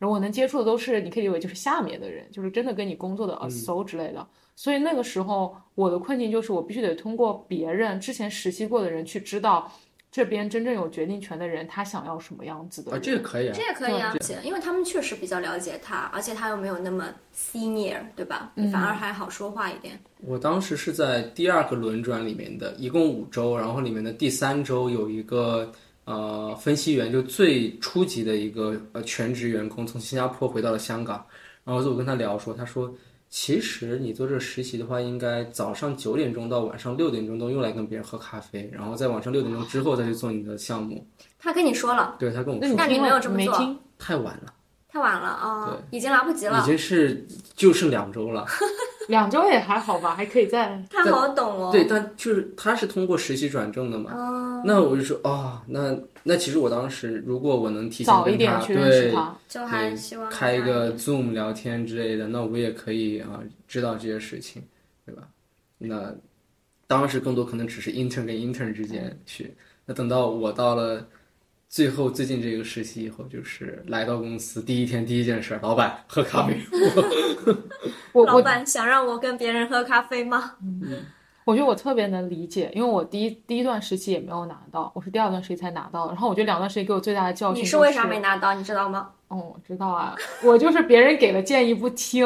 然后我能接触的都是你可以理解为就是下面的人，就是真的跟你工作的 asso 之类的。所以那个时候我的困境就是我必须得通过别人之前实习过的人去知道这边真正有决定权的人他想要什么样子的啊，这个可以啊这。也可以啊，因为他们确实比较了解他，而且他又没有那么 senior，对吧？你反而还好说话一点。我当时是在第二个轮转里面的，一共五周，然后里面的第三周有一个呃分析员，就最初级的一个呃全职员工，从新加坡回到了香港，然后我跟他聊说，他说。其实你做这个实习的话，应该早上九点钟到晚上六点钟都用来跟别人喝咖啡，然后在晚上六点钟之后再去做你的项目。他跟你说了，对他跟我那说那你没有这么做没听？太晚了，太晚了啊、已经来不及了已。经是就剩两周了。两周也还好吧，还可以再 他好懂哦。对，但就是他是通过实习转正的嘛。哦，那我就说哦，那那其实我当时如果我能提前早一跟他点去认识对他。就还希望开一个 Zoom 聊天之类的，那我也可以啊知道这些事情，对吧？那当时更多可能只是 intern 跟 intern 之间去。那等到我到了最后最近这个实习以后，就是来到公司第一天第一件事，老板喝咖啡。我老板想让我跟别人喝咖啡吗？嗯我觉得我特别能理解，因为我第一第一段实习也没有拿到，我是第二段实习才拿到的。然后我觉得两段实习给我最大的教训、就是，你是为啥没拿到？你知道吗？哦，我知道啊，我就是别人给的建议不听，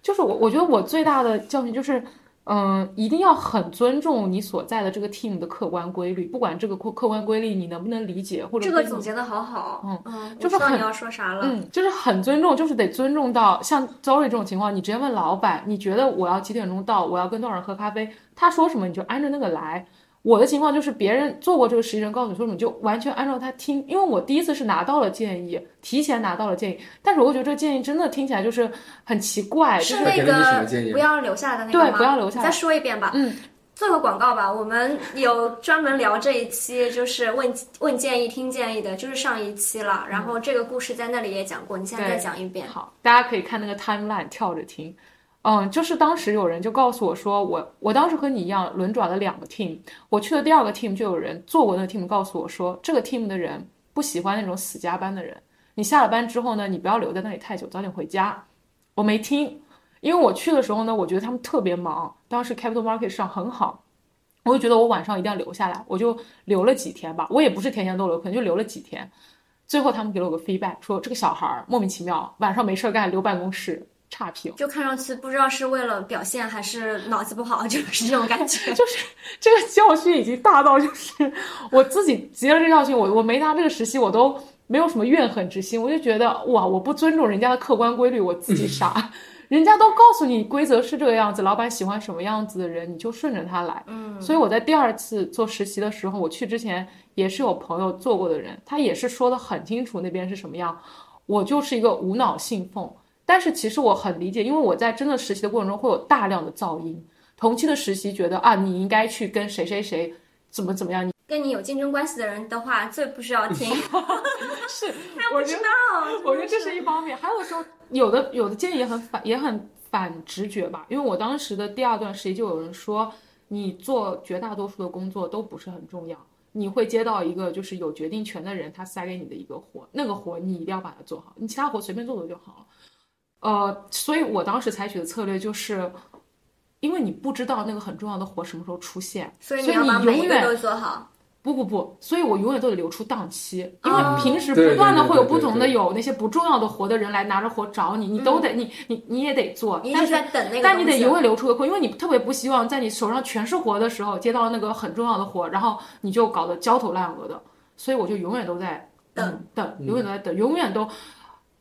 就是我我觉得我最大的教训就是，嗯，一定要很尊重你所在的这个 team 的客观规律，不管这个客客观规律你能不能理解，或者这个总结的好好。嗯嗯，就是知道你要说啥了。嗯，就是很尊重，就是得尊重到像 Zoe 这种情况，你直接问老板，你觉得我要几点钟到，我要跟多少人喝咖啡，他说什么你就按着那个来。我的情况就是别人做过这个实习生告诉你说什么，你就完全按照他听。因为我第一次是拿到了建议，提前拿到了建议，但是我会觉得这个建议真的听起来就是很奇怪，就是是那个不要留下来的那个对吗不要留下来再说一遍吧。嗯，做个广告吧，我们有专门聊这一期，就是问问建议、听建议的，就是上一期了。然后这个故事在那里也讲过，你现在再讲一遍。好，大家可以看那个 timeline 跳着听。嗯，就是当时有人就告诉我说，我我当时和你一样轮转了两个 team，我去的第二个 team 就有人做过那个 team，告诉我说，这个 team 的人不喜欢那种死加班的人，你下了班之后呢，你不要留在那里太久，早点回家。我没听，因为我去的时候呢，我觉得他们特别忙，当时 capital market 市场很好，我就觉得我晚上一定要留下来，我就留了几天吧，我也不是天天都留，可能就留了几天。最后他们给了我个 feedback，说这个小孩莫名其妙，晚上没事干留办公室，差评。就看上去不知道是为了表现还是脑子不好，就是这种感觉。就是这个教训已经大到，就是我自己结了这个教训，我我没拿这个实习，我都没有什么怨恨之心，我就觉得哇，我不尊重人家的客观规律，我自己傻。人家都告诉你规则是这个样子，老板喜欢什么样子的人，你就顺着他来。嗯，所以我在第二次做实习的时候，我去之前也是有朋友做过的人，他也是说的很清楚那边是什么样，我就是一个无脑信奉。但是其实我很理解，因为我在真的实习的过程中会有大量的噪音。同期的实习觉得啊，你应该去跟谁谁谁怎么怎么样，你跟你有竞争关系的人的话，最不需要听。是他不知道，我觉得这是一方面，还有时候有的有的建议也很反也很反直觉吧，因为我当时的第二段实习就有人说，你做绝大多数的工作都不是很重要，你会接到一个就是有决定权的人他塞给你的一个活，那个活你一定要把它做好，你其他活随便做做就好了。呃，所以我当时采取的策略就是，因为你不知道那个很重要的活什么时候出现，所以你你要把每一永远个都做好。不不不，所以我永远都得留出档期，因哦为平时不断的会有不同的有那些不重要的活的人来拿着活找你，你都得你你你也得做，但是在等那个但你得永远留出个空，因为你特别不希望在你手上全是活的时候接到那个很重要的活，然后你就搞得焦头烂额的，所以我就永远都在等嗯等，永远都在等，永远都。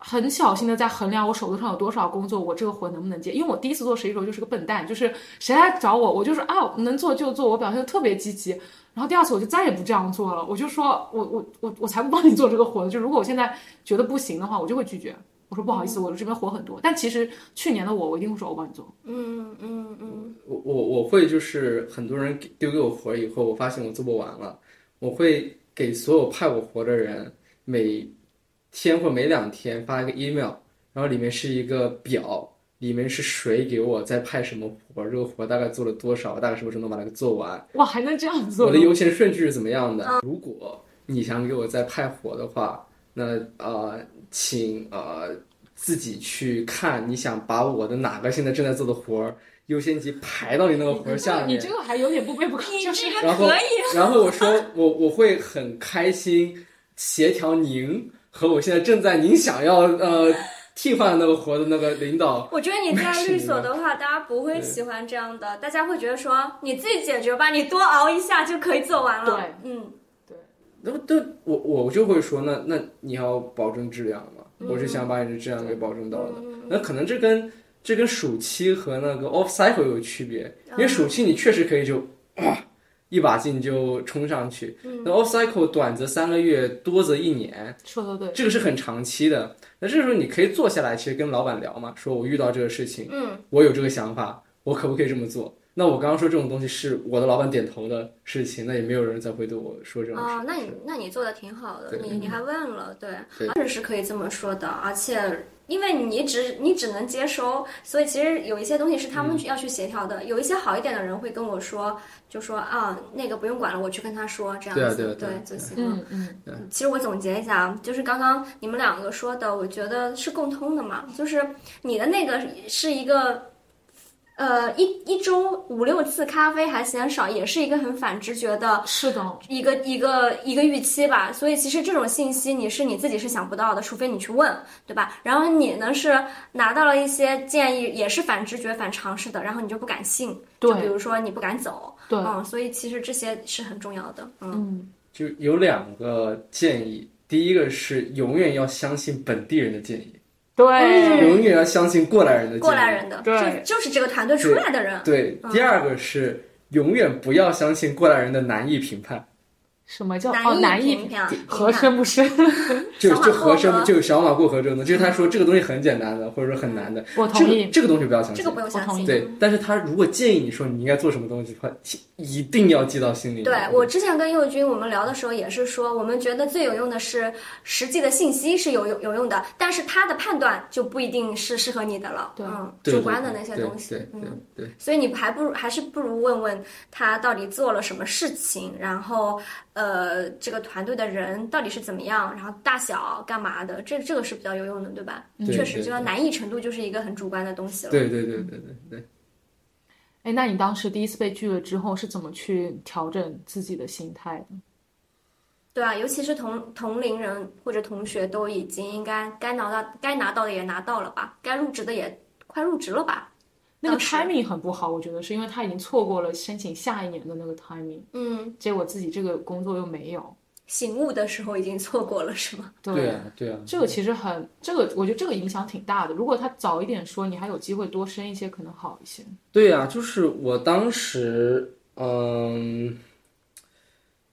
很小心的在衡量我手头上有多少工作，我这个活能不能接？因为我第一次做实习的时候就是个笨蛋，就是谁来找我，我就说啊能做就做，我表现的特别积极。然后第二次我就再也不这样做了，我就说我我我我才不帮你做这个活呢。就如果我现在觉得不行的话，我就会拒绝。我说不好意思，我这边活很多。但其实去年的我，我一定会说我帮你做。嗯嗯嗯，我我我会就是很多人给丢给我活以后，我发现我做不完了，我会给所有派我活的人每天或每两天发一个 email，然后里面是一个表，里面是谁给我在派什么活儿，这个活大概做了多少，大概什么时候能把它给做完，哇，还能这样做？我的优先顺序是怎么样的？如果你想给我再派活的话，那呃，请呃自己去看你想把我的哪个现在正在做的活儿优先级排到你那个活儿下面你这。个还有点不卑不亢，你就个可以。然后我说我我会很开心协调您和我现在正在您想要呃替换那个活的那个领导。我觉得你在律所的话，大家不会 喜欢这样的，大家会觉得说你自己解决吧，你多熬一下就可以做完了。对嗯，对那么对我我就会说，那那你要保证质量嘛，我是想把你的质量给保证到的。那可能这跟这跟暑期和那个 off cycle 有区别，因为暑期你确实可以就啊一把劲就冲上去，那 off cycle 短则三个月，多则一年，说的对。这个是很长期的。那这个时候你可以坐下来，其实跟老板聊嘛，说我遇到这个事情，嗯，我有这个想法，我可不可以这么做？那我刚刚说这种东西是我的老板点头的事情，那也没有人再会对我说这种事。哦，那你那你做的挺好的，你你还问了，对，对确实是可以这么说的，而且。因为你只你只能接收，所以其实有一些东西是他们嗯要去协调的。有一些好一点的人会跟我说，就说啊，那个不用管了，我去跟他说这样子。对啊对啊对啊就行了。嗯嗯，其实我总结一下啊，就是刚刚你们两个说的，我觉得是共通的嘛，就是你的那个是一个，呃，一一周五六次咖啡还嫌少，也是一个很反直觉的是的，一个一个一个预期吧。所以其实这种信息你是你自己是想不到的，除非你去问，对吧？然后你呢是拿到了一些建议，也是反直觉、反常识的，然后你就不敢信，就比如说你不敢走，对，嗯，所以其实这些是很重要的，嗯嗯，就有两个建议，第一个是永远要相信本地人的建议，对，永远要相信过来人的。过来人的，对。就就是这个团队出来的人，对，第二个是永远不要相信过来人的难易评判，什么叫哦难易评判，合身不深？就就和什么过河就小马过河这种的，就是他说这个东西很简单的，或者说很难的，我同意这个这个东西不要相信这个。不用相信。对，但是他如果建议你说你应该做什么东西的话，一定要记到心里。对我之前跟佑军我们聊的时候也是说，我们觉得最有用的是实际的信息是有有有用的，但是他的判断就不一定是适合你的了。对嗯，主观的那些东西，对对嗯，对所以你还不如还是不如问问他到底做了什么事情，然后呃，这个团队的人到底是怎么样，然后大小干嘛的，这这个是比较有用的，对吧？对确实，这个对对难易程度就是一个很主观的东西了。对对对对对对。哎，那你当时第一次被拒了之后是怎么去调整自己的心态的？对啊，尤其是同同龄人或者同学都已经应该该拿到该拿到的也拿到了吧，该入职的也快入职了吧？那个 timing 很不好，我觉得是因为他已经错过了申请下一年的那个 timing，嗯，结果自己这个工作又没有。醒悟的时候已经错过了，是吗？对啊，对啊，这个其实很，这个我觉得这个影响挺大的。如果他早一点说，你还有机会多申一些，可能好一些。对呀、就是我当时，嗯，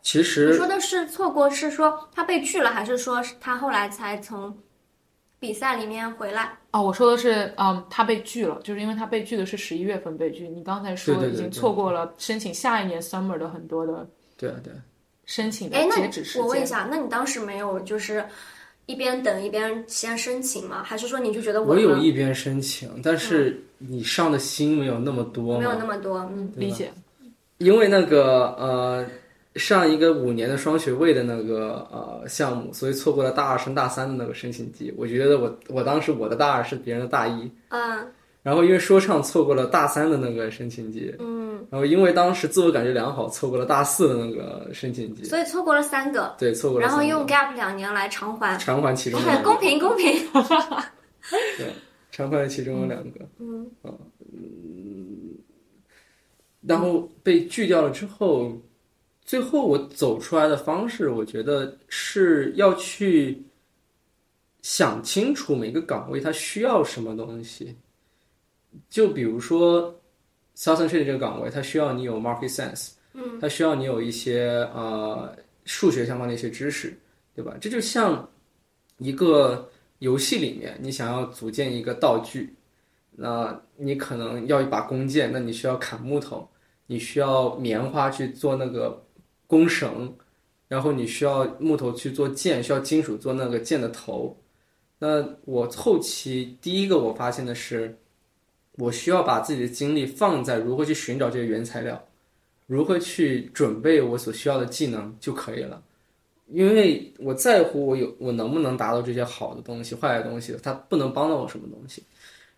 其实你说的是错过，是说他被拒了，还是说是他后来才从比赛里面回来。哦，我说的是，嗯，他被拒了，就是因为他被拒的是十一月份被拒。你刚才说已经错过了申请下一年 summer 的很多的对啊对啊。申请的哎，那截止时间。我问一下，那你当时没有就是一边等一边先申请吗？还是说你就觉得我有一边申请，但是你上的心没有那么多没有那，么多？嗯，理解，因为那个呃上一个五年的双学位的那个呃项目，所以错过了大二升大三的那个申请季。我觉得我我当时我的大二是别人的大一，嗯。然后因为说唱错过了大三的那个申请季，嗯，然后因为当时自我感觉良好，错过了大四的那个申请季，所以错过了三个，对，错过了三个。然后用 gap 两年来偿还，偿还其中对，两个，公平公平。对，偿还其中有两个。嗯。然后被拒掉了之后，最后我走出来的方式，我觉得是要去想清楚每个岗位它需要什么东西。就比如说 Southern Trade 这个岗位，它需要你有 market sense，嗯，它需要你有一些呃数学相关的一些知识，对吧？这就像一个游戏里面，你想要组建一个道具，那你可能要一把弓箭，那你需要砍木头，你需要棉花去做那个弓绳，然后你需要木头去做剑，需要金属做那个剑的头。那我后期第一个我发现的是，我需要把自己的精力放在如何去寻找这些原材料，如何去准备我所需要的技能就可以了。因为我在乎我有我能不能达到这些好的东西、坏的东西，它不能帮到我什么东西，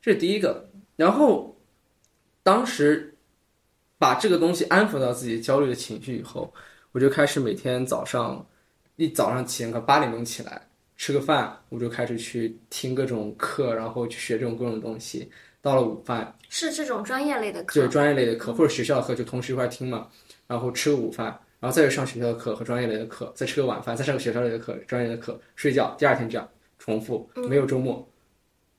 这是第一个。然后当时把这个东西安抚到自己焦虑的情绪以后，我就开始每天早上一早上起个八点钟起来吃个饭，我就开始去听各种课，然后去学这种各种东西。到了午饭，是这种专业类的课对课，专业类的课或者学校的课就同时一块听嘛，然后吃个午饭，然后再去上学校的课和专业类的课，再吃个晚饭，再上个学校类的课、专业的课，睡觉，第二天这样重复，没有周末。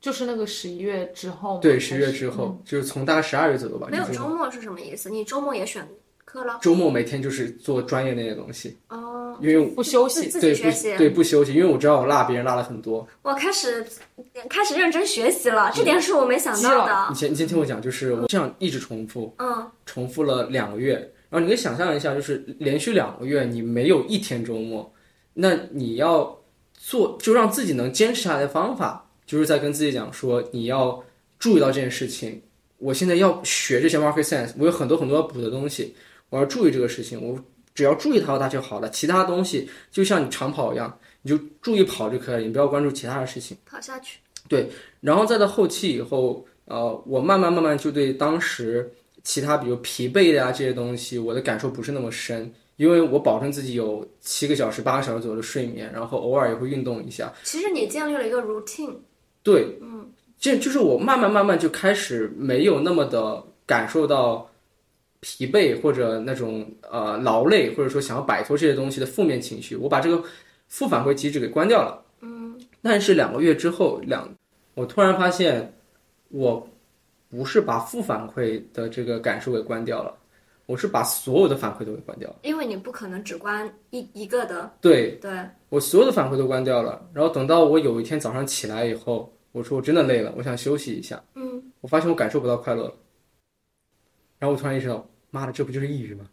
就是那个十一月之后，对，十一月之后，就是从大概十二月左右吧，没有周末是什么意思？你周末也选课了？周末每天就是做专业那些东西，哦，因为我不休息，自对己学习。不对不休息，因为我知道我落别人落了很多。我开始开始认真学习了，这点是我没想到的。你。先你先听我讲，就是我这样一直重复，嗯，重复了两个月，然后你可以想象一下，就是连续两个月你没有一天周末，那你要做就让自己能坚持下来的方法，就是在跟自己讲说你要注意到这件事情，我现在要学这些 market sense，我有很多很多要补的东西，我要注意这个事情，我只要注意它它就好了，其他东西就像你长跑一样，你就注意跑就可以了，你不要关注其他的事情。跑下去。对然后再到后期以后，呃，我慢慢慢慢就对当时其他比如疲惫的呀这些东西，我的感受不是那么深，因为我保证自己有七个小时、八个小时左右的睡眠，然后偶尔也会运动一下。其实你建立了一个 routine，对，嗯，这就是我慢慢慢慢就开始没有那么的感受到疲惫或者那种呃劳累，或者说想要摆脱这些东西的负面情绪，我把这个负反馈机制给关掉了。嗯，但是两个月之后，两我突然发现，我不是把负反馈的这个感受给关掉了，我是把所有的反馈都给关掉了。因为你不可能只关一一个的，对，对，我所有的反馈都关掉了，然后等到我有一天早上起来以后，我说我真的累了，我想休息一下。嗯，我发现我感受不到快乐了，然后我突然意识到，妈的，这不就是抑郁吗？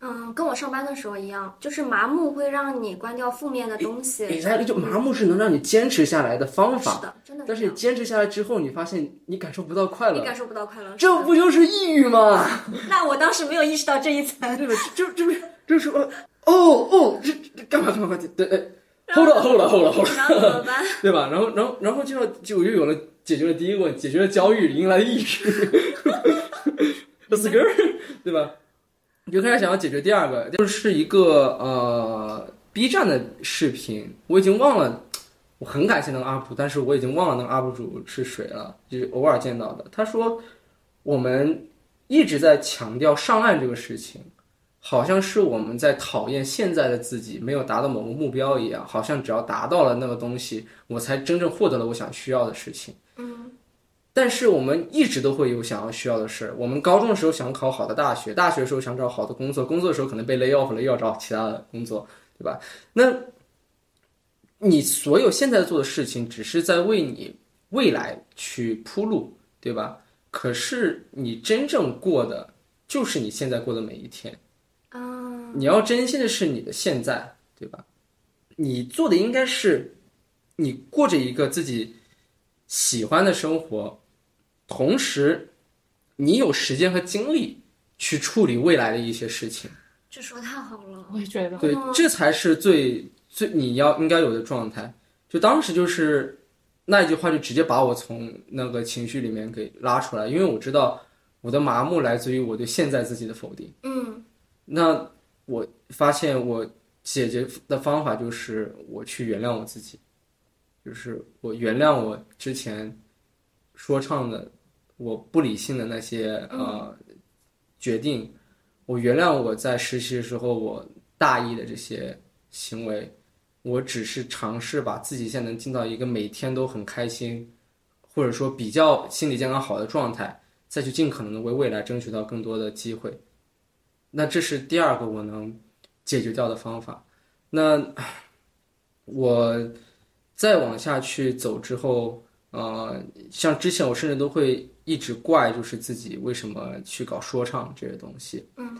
嗯，跟我上班的时候一样，就是麻木会让你关掉负面的东西。exactly，就麻木是能让你坚持下来的方法，是的，真的但是你。坚持下来之后，你发现你感受不到快乐，你感受不到快乐，这不就是抑郁吗？那我当时没有意识到这一层。对吧？就这不是就是说，哦哦，这这干嘛干嘛干嘛？对，哎，hold 了 hold 了 hold 了 hold 了。然后怎么办？对吧？然后，然后，然后就要就又有了解决了第一个问题，解决了焦虑，迎来了抑郁，That's good，对吧？你就开始想要解决第二个，就是一个呃 B 站的视频，我已经忘了，我很感谢那个 UP 主，但是我已经忘了那个 UP 主是谁了，就是偶尔见到的。他说我们一直在强调上岸这个事情，好像是我们在讨厌现在的自己没有达到某个目标一样，好像只要达到了那个东西，我才真正获得了我想需要的事情。嗯，但是我们一直都会有想要需要的事儿。我们高中的时候想考好的大学，大学的时候想找好的工作，工作的时候可能被 lay off 了，又要找其他的工作，对吧？那你所有现在做的事情，只是在为你未来去铺路，对吧？可是你真正过的就是你现在过的每一天。啊，你要珍惜的是你的现在，对吧？你做的应该是你过着一个自己喜欢的生活，同时你有时间和精力去处理未来的一些事情。这说太好了。我也觉得，对，这才是最最你要应该有的状态。就当时就是那一句话，就直接把我从那个情绪里面给拉出来，因为我知道我的麻木来自于我对现在自己的否定。嗯那我发现我解决的方法就是我去原谅我自己，就是我原谅我之前说唱的我不理性的那些呃决定，我原谅我在实习的时候我大意的这些行为，我只是尝试把自己现在能进到一个每天都很开心，或者说比较心理健康好的状态，再去尽可能的为未来争取到更多的机会。那这是第二个我能解决掉的方法。那我再往下去走之后，呃，像之前我甚至都会一直怪，就是自己为什么去搞说唱这些东西。嗯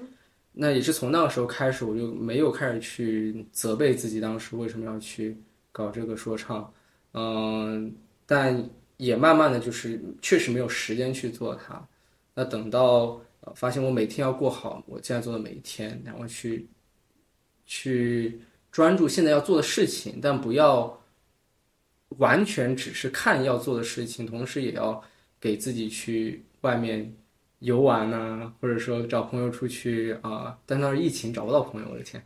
那也是从那个时候开始，我就没有开始去责备自己当时为什么要去搞这个说唱，嗯、但也慢慢的就是确实没有时间去做它。那等到呃发现我每天要过好我现在做的每一天，然后去去专注现在要做的事情，但不要完全只是看要做的事情，同时也要给自己去外面游玩呐、或者说找朋友出去啊、但当时疫情找不到朋友，我的天，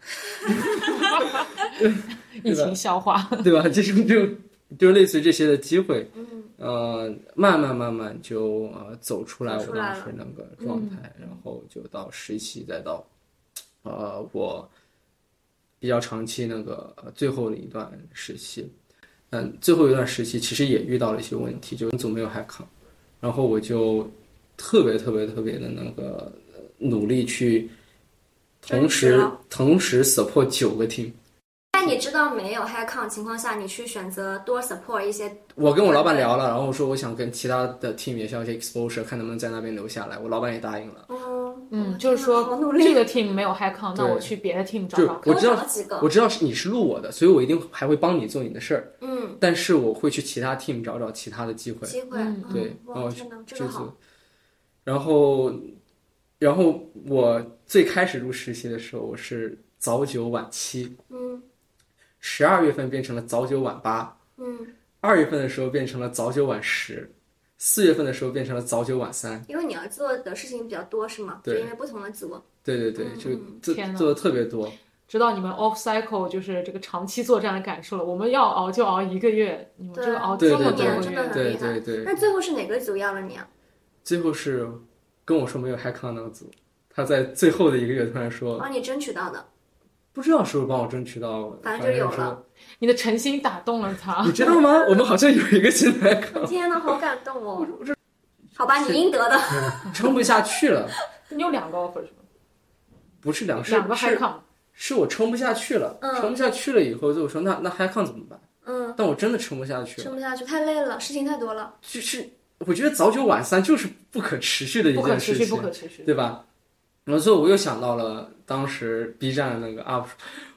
疫情消化，对吧？这种就就类似于这些的机会，嗯。呃，慢慢慢慢就呃走出来我当时那个状态，然后就到实习，再到呃我比较长期那个呃最后的一段实习，嗯，最后一段实习其实也遇到了一些问题，就总没有 h 康，然后我就特别特别特别的那个呃努力去同时同时 support 九个 team。在你知道没有 HiCon 情况下，你去选择多 support 一些，我跟我老板聊了，然后我说我想跟其他的 team 也要一些 exposure，看能不能在那边留下来。我老板也答应了。嗯嗯，就是说这个 team 没有 h i c o n 那我去别的 team 找找看。我知道找几个，我知道是你是录我的，所以我一定还会帮你做你的事儿，嗯，但是我会去其他 team 找找其他的机会。机会，嗯对嗯然后哇，天哪，这就是个好，，然后，然后我最开始入实习的时候，我是早九晚七，嗯十二月份变成了早九晚八，嗯，二月份的时候变成了早九晚十，四月份的时候变成了早九晚三。因为你要做的事情比较多，是吗？对因为不同的组，对对对，就嗯做的特别多。知道你们 off cycle 就是这个长期作战的感受了。我们要熬就熬一个月，你们这个熬这么对对对多个月，真的很对厉害对对，那最后是哪个组要了你啊？最后是跟我说没有 h 康那个组，他在最后的一个月突然说，帮你争取到的，不知道是不是帮我争取到，反正就有了。你的诚心打动了他你。知道吗？我们好像有一个新来康，天呐，好感动哦！好吧，你应得的。撑不下去了，你有两个 offer 是吗？不是两是两个 h i 是 c o n 是我撑不下去了，嗯撑不下去了以后，就我说那那 high con 怎么办？嗯，但我真的撑不下去了，撑不下去，太累了，事情太多了。就是我觉得早九晚三就是不可持续的一不可持续，件事情，不可持续。对吧？然后最后我又想到了当时 B 站的那个 UP 主，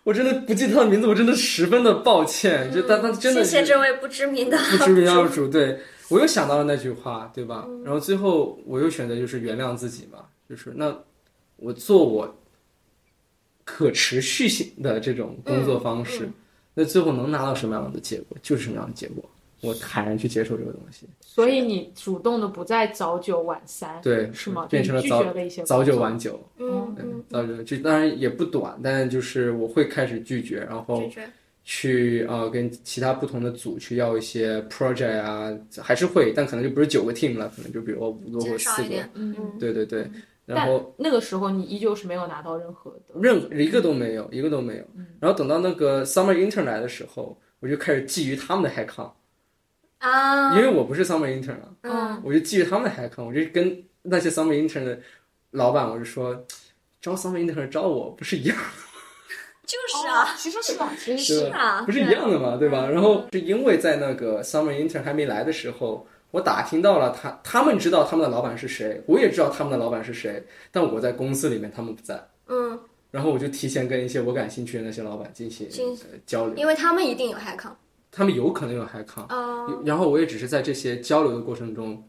我真的不记得他的名字，我真的十分的抱歉，就他他真的嗯谢谢这位不知名的不知名 UP 主，对我又想到了那句话，对吧？嗯？然后最后我又选择就是原谅自己嘛，就是那我做我可持续性的这种工作方式，嗯。那最后能拿到什么样的结果，就是什么样的结果，我坦然去接受这个东西。所以你主动的不再早九晚三，对，是吗？变成了早了一些早九晚九。嗯嗯，早九就当然也不短，但就是我会开始拒绝，然后。去呃跟其他不同的组去要一些 project 啊，还是会，但可能就不是九个 team 了，可能就比如说五个或者四个嗯嗯，对对对，然后那个时候你依旧是没有拿到任何的。任何一个都没有，一个都没有。嗯然后等到那个 summer intern 来的时候，我就开始觊觎他们的 hackon，啊，因为我不是 summer intern 啊，嗯我就基于他们的 hackon，我就跟那些 summer intern 的老板我就说，招 summer intern 招我不是一样。就是啊，其实是啊，其实是？啊不是一样的嘛，对吧？然后是因为在那个 summer intern 还没来的时候，我打听到了他，他们知道他们的老板是谁，我也知道他们的老板是谁，但我在公司里面，他们不在。嗯，然后我就提前跟一些我感兴趣的那些老板进行呃交流，因为他们一定有 hack 他们有可能有 on，哦，然后我也只是在这些交流的过程中，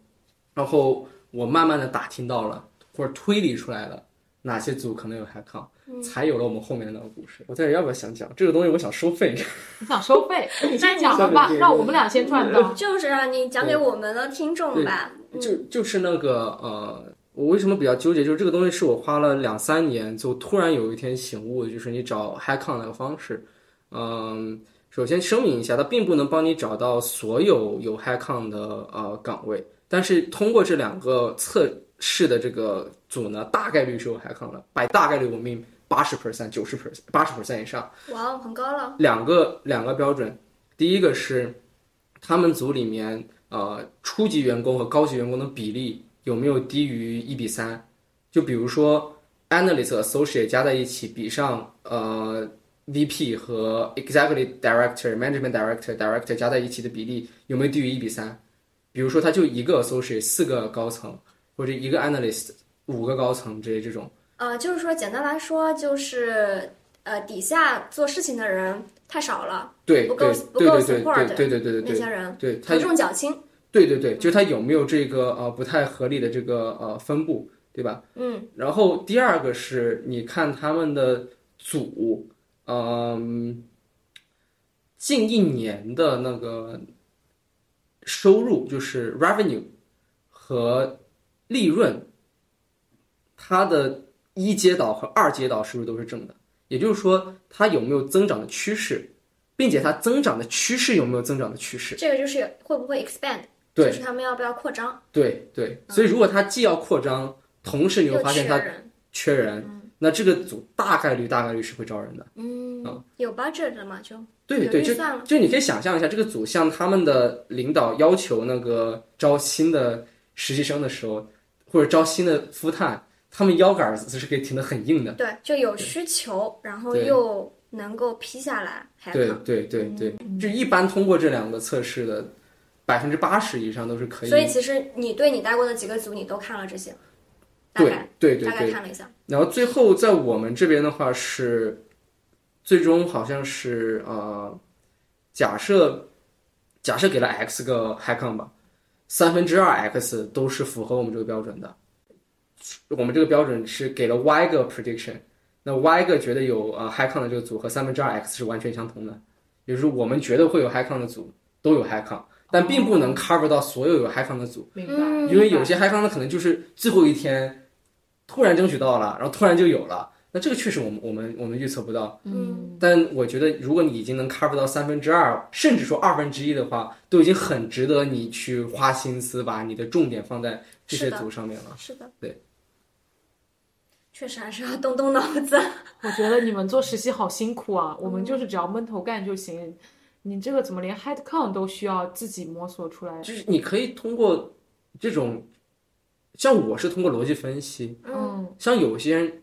然后我慢慢的打听到了或者推理出来了哪些组可能有 hack on，、才有了我们后面的那个故事。我在这要不要想讲这个东西？我想收费。你 想收费，你先讲完吧，让我们俩先赚到。就是啊，你讲给我们的听众吧。就就是那个呃，我为什么比较纠结？就是这个东西是我花了两三年，就突然有一天醒悟，就是你找 hack on 那个方式，嗯。首先声明一下，它并不能帮你找到所有有 hack on 的呃岗位，但是通过这两个测试的这个组呢，大概率是有 hack on 的，百大概率我们八十 percent、九十 percent、八十 percent 以上。哇哦，很高了。两个两个标准，第一个是他们组里面呃初级员工和高级员工的比例有没有低于一比三？就比如说 analyst associate 加在一起比上呃 VP 和 executive director、management director、director 加在一起的比例有没有低于一比三？比如说他就一个 associate 四个高层，或者一个 analyst 五个高层之类这种。呃，就是说，简单来说，就是呃，底下做事情的人太少了，对不够对不够对对对 support 对对对对那些人对，他头重脚轻。对对对，就是它有没有这个呃不太合理的这个呃分布，对吧？嗯，然后第二个是你看他们的组，嗯，近一年的那个收入就是 revenue 和利润，它的一阶导和二阶导是不是都是正的？也就是说，它有没有增长的趋势，并且它增长的趋势有没有增长的趋势？这个就是会不会 expand，对就是他们要不要扩张，对对，所以如果它既要扩张，同时你又又缺发现它人。缺人，那这个组大概率大概率是会招人的。嗯，有 budget 的嘛，就有对对，就算了。就你可以想象一下，这个组向他们的领导要求那个招新的实习生的时候，或者招新的夫探，他们腰杆子是可以挺得很硬的。对，就有需求，然后又能够批下来，还对好。对对对，就一般通过这两个测试的，百分之八十以上都是可以。所以其实你对你待过的几个组，你都看了这些，大对概对对对，大概看了一下。然后最后在我们这边的话是，最终好像是呃，假设假设给了 x 个 hack on 吧，三分之二 x 都是符合我们这个标准的。我们这个标准是给了 y 个 prediction，那 y 个觉得有呃 hack on 的这个组和三分之二 x 是完全相同的，也就是我们觉得会有 hack on 的组都有 hack on，但并不能 cover 到所有有 hack on 的组。明白？嗯因为有些 hack on 的可能就是最后一天突然争取到了，然后突然就有了，那这个确实我们我们我们预测不到。嗯，但我觉得如果你已经能 cover 到三分之二，甚至说二分之一的话，都已经很值得你去花心思把你的重点放在这些组上面了。是的，对，确实还是要动动脑子。我觉得你们做实习好辛苦啊，我们就是只要闷头干就行。你这个怎么连 head count 都需要自己摸索出来？就是你可以通过这种，像我是通过逻辑分析，嗯，嗯，像有些人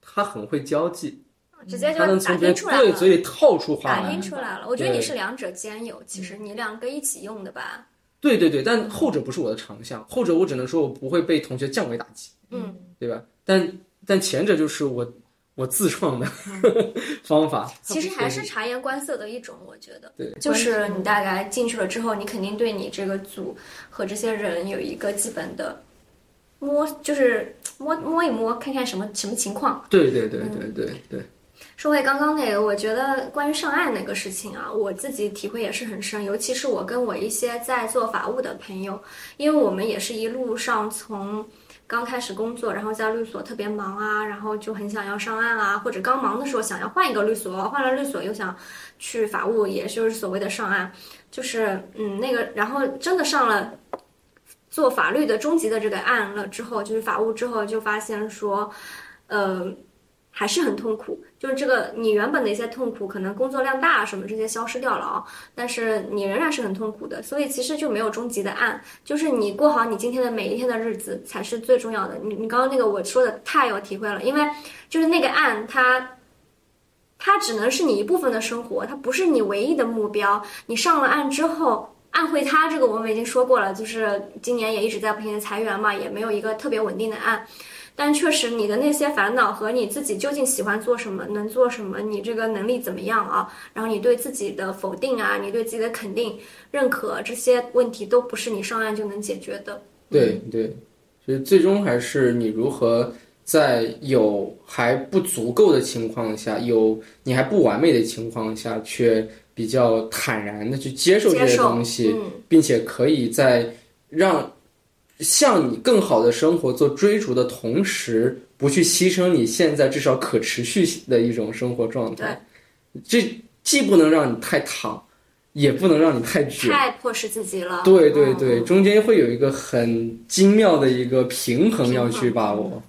他很会交际，直接就能从别人听出来了，对嘴里套出话打来。听出来了。我觉得你是两者兼有，其实你两个一起用的吧。对对对，但后者不是我的长项，后者我只能说我不会被同学降维打击，嗯，对吧？但但前者就是我我自创的 方法，其实还是察言观色的一种，我觉得。对，就是你大概进去了之后，你肯定对你这个组和这些人有一个基本的摸，就是摸摸一摸，看看什么什么情况。对对对对对对，说回刚刚那个，我觉得关于上岸那个事情啊，我自己体会也是很深，尤其是我跟我一些在做法务的朋友，因为我们也是一路上从刚开始工作，然后在律所特别忙啊，然后就很想要上岸啊，或者刚忙的时候想要换一个律所，换了律所又想去法务，也就是所谓的上岸，就是嗯那个，然后真的上了。做法律的终极的这个案了之后，就是法务之后就发现说，呃，还是很痛苦。就是这个你原本的一些痛苦，可能工作量大什么这些消失掉了啊，但是你仍然是很痛苦的。所以其实就没有终极的案，就是你过好你今天的每一天的日子才是最重要的。你你刚刚那个我说的太有体会了，因为就是那个案它。它只能是你一部分的生活，它不是你唯一的目标。你上了岸之后，安徽他这个我们已经说过了，就是今年也一直在不停的裁员嘛，也没有一个特别稳定的岸。但确实，你的那些烦恼和你自己究竟喜欢做什么，能做什么，你这个能力怎么样啊？然后你对自己的否定啊，你对自己的肯定、认可这些问题，都不是你上岸就能解决的。对对，所以最终还是你如何在有还不足够的情况下，有你还不完美的情况下，却比较坦然的去接受这些东西，嗯并且可以在让向你更好的生活做追逐的同时，不去牺牲你现在至少可持续的一种生活状态。这既不能让你太躺，也不能让你太卷。太迫使自己了。对对嗯对，中间会有一个很精妙的一个平衡要去把握。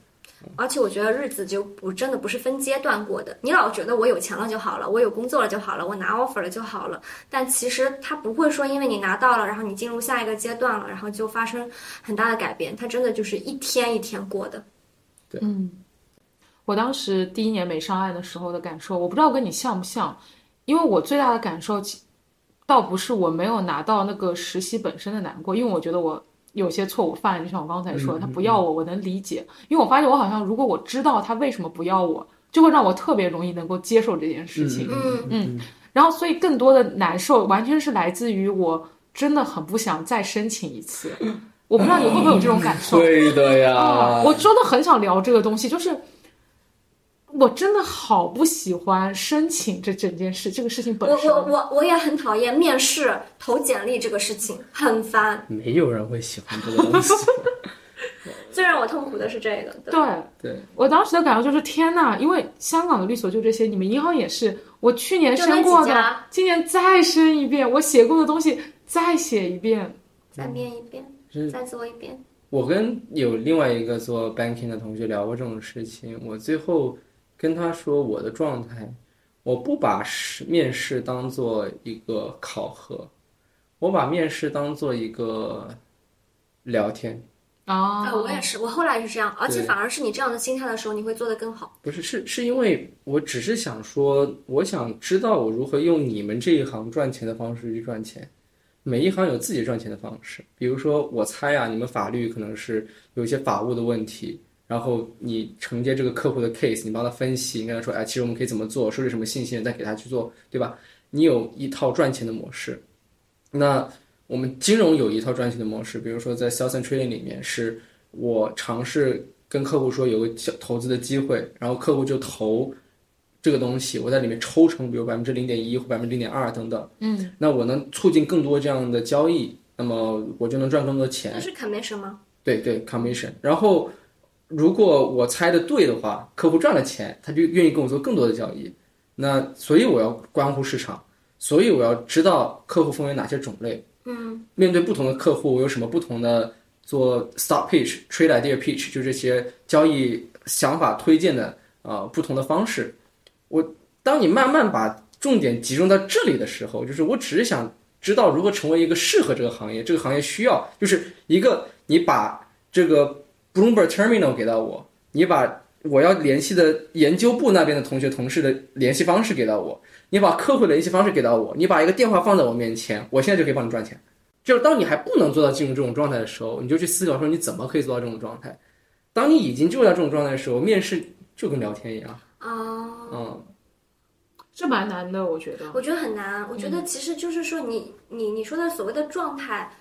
而且我觉得日子就不真的不是分阶段过的。你老觉得我有钱了就好了，我有工作了就好了，我拿 offer 了就好了，但其实它不会说因为你拿到了，然后你进入下一个阶段了，然后就发生很大的改变。它真的就是一天一天过的。对，嗯我当时第一年没上岸的时候的感受，我不知道跟你像不像，因为我最大的感受其倒不是我没有拿到那个实习本身的难过，因为我觉得我有些错误犯了，就像我刚才说的，他不要我，我能理解，因为我发现我好像如果我知道他为什么不要我，就会让我特别容易能够接受这件事情。嗯然后，所以更多的难受完全是来自于我真的很不想再申请一次。我不知道你会不会有这种感受？对的呀，啊，我真的很想聊这个东西，就是我真的好不喜欢申请这整件事，这个事情本身。我我我我也很讨厌面试投简历这个事情，很烦。没有人会喜欢这个东西。最让我痛苦的是这个。对对对，我当时的感受就是天呐，因为香港的律所就这些，你们银行也是，我去年申过的，今年再申一遍，我写过的东西再写一遍。再编一遍，再做一遍。我跟有另外一个做 banking 的同学聊过这种事情，我最后跟他说我的状态，我不把试面试当做一个考核，我把面试当做一个聊天。啊，啊，我也是，我后来也是这样，而且反而是你这样的心态的时候，你会做得更好。不是，是是因为我只是想说，我想知道我如何用你们这一行赚钱的方式去赚钱。每一行有自己赚钱的方式，比如说，我猜啊，你们法律可能是有一些法务的问题，然后你承接这个客户的 case，你帮他分析，你跟他说，哎，其实我们可以怎么做，收集什么信息，再给他去做，对吧？你有一套赚钱的模式。那我们金融有一套赚钱的模式，比如说在 sales and trading 里面，是我尝试跟客户说有个小投资的机会，然后客户就投这个东西，我在里面抽成，比如百分之零点一或百分之零点二等等，嗯，那我能促进更多这样的交易，那么我就能赚更多的钱那。是 commission 吗？对对，commission。然后如果我猜的对的话，客户赚了钱，他就愿意跟我做更多的交易。那所以我要关乎市场，所以我要知道客户分为哪些种类。嗯，面对不同的客户，我有什么不同的做 stop pitch、trade idea pitch，就这些交易想法推荐的呃不同的方式。我当你慢慢把重点集中到这里的时候，就是我只是想知道如何成为一个适合这个行业，这个行业需要，就是一个你把这个 Bloomberg Terminal 给到我，你把我要联系的研究部那边的同学同事的联系方式给到我，你把客户的联系方式给到我，你把一个电话放在我面前，我现在就可以帮你赚钱。就是当你还不能做到进入这种状态的时候，你就去思考说你怎么可以做到这种状态。当你已经进入到这种状态的时候，面试就跟聊天一样，啊，嗯，这蛮难的，我觉得。我觉得很难。我觉得其实就是说你，你你说的所谓的状态，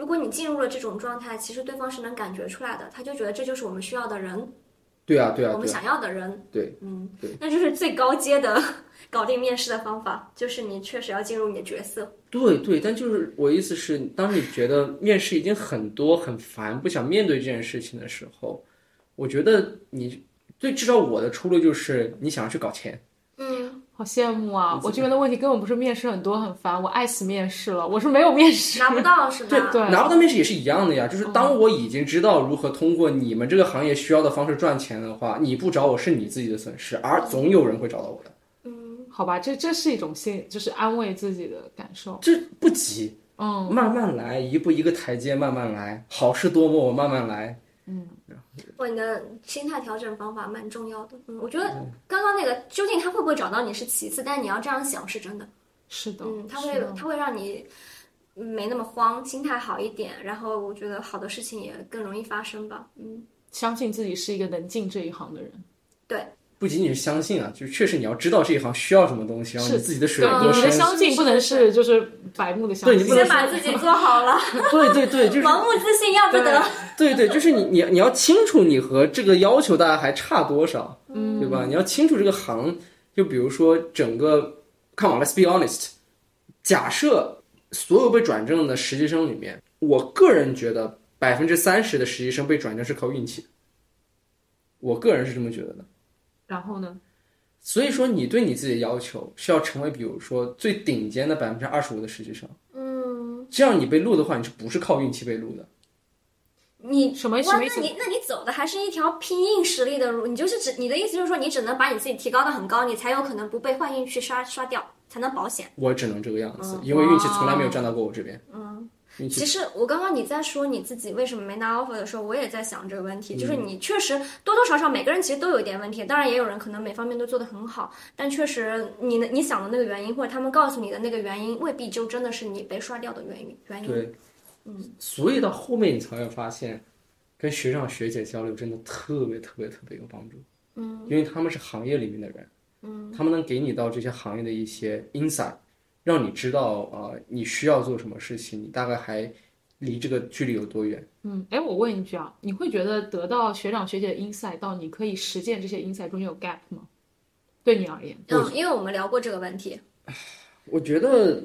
如果你进入了这种状态，其实对方是能感觉出来的，他就觉得这就是我们需要的人，对啊，对啊，我们想要的人。对，嗯对，那就是最高阶的搞定面试的方法，就是你确实要进入你的角色。对对，但就是我意思是，当你觉得面试已经很多很烦，不想面对这件事情的时候，我觉得你最至少我的出路就是你想要去搞钱。嗯，好羡慕啊！我这边的问题根本不是面试很多很烦，我爱死面试了，我是没有面试。拿不到是吧？对拿不到面试也是一样的呀，就是当我已经知道如何通过你们这个行业需要的方式赚钱的话，你不找我是你自己的损失，而总有人会找到我的。嗯好吧，这这是一种心，就是安慰自己的感受。这不急，嗯慢慢来，一步一个台阶慢慢来，好事多磨，我慢慢来。哇，你的心态调整方法蛮重要的。嗯，我觉得刚刚那个究竟他会不会找到你是其次，但你要这样想是真的。是的，嗯，他会他会让你没那么慌，心态好一点，然后我觉得好的事情也更容易发生吧。嗯，相信自己是一个能进这一行的人。对，不仅仅是相信啊，就是确实你要知道这一行需要什么东西，然后你自己的水对，有多深。你的相信不能是就是白目的相信。对你不能先把自己做好了，对对对，就是盲目自信要不得。对对，就是你你你要清楚你和这个要求大家还差多少，嗯对吧？你要清楚这个行，就比如说整个，come on，let's be honest，假设所有被转正的实习生里面，我个人觉得百分之三十的实习生被转正是靠运气，我个人是这么觉得的。然后呢？所以说，你对你自己的要求是要成为，比如说最顶尖的百分之二十五的实习生，嗯，这样你被录的话，你是不是靠运气被录的？你，什么什么意思那你那你走的还是一条拼硬实力的路，你就是只你的意思就是说，你只能把你自己提高到很高，你才有可能不被坏运气刷刷掉，才能保险。我只能这个样子，因为运气从来没有站到过我这边。嗯，其实我刚刚你在说你自己为什么没拿 offer 的时候，我也在想这个问题，就是你确实多多少少每个人其实都有一点问题，当然也有人可能每方面都做得很好，但确实你的你想的那个原因，或者他们告诉你的那个原因，未必就真的是你被刷掉的原因原因。对，嗯，所以到后面你才会发现，跟学长学姐交流真的特别特别特别有帮助。嗯，因为他们是行业里面的人，嗯，他们能给你到这些行业的一些 insight，让你知道啊、呃你需要做什么事情，你大概还离这个距离有多远。嗯，哎，我问一句啊，你会觉得得到学长学姐的 insight 到你可以实践这些 insight 中间有 gap 吗？对你而言，嗯，因为我们聊过这个问题，我觉得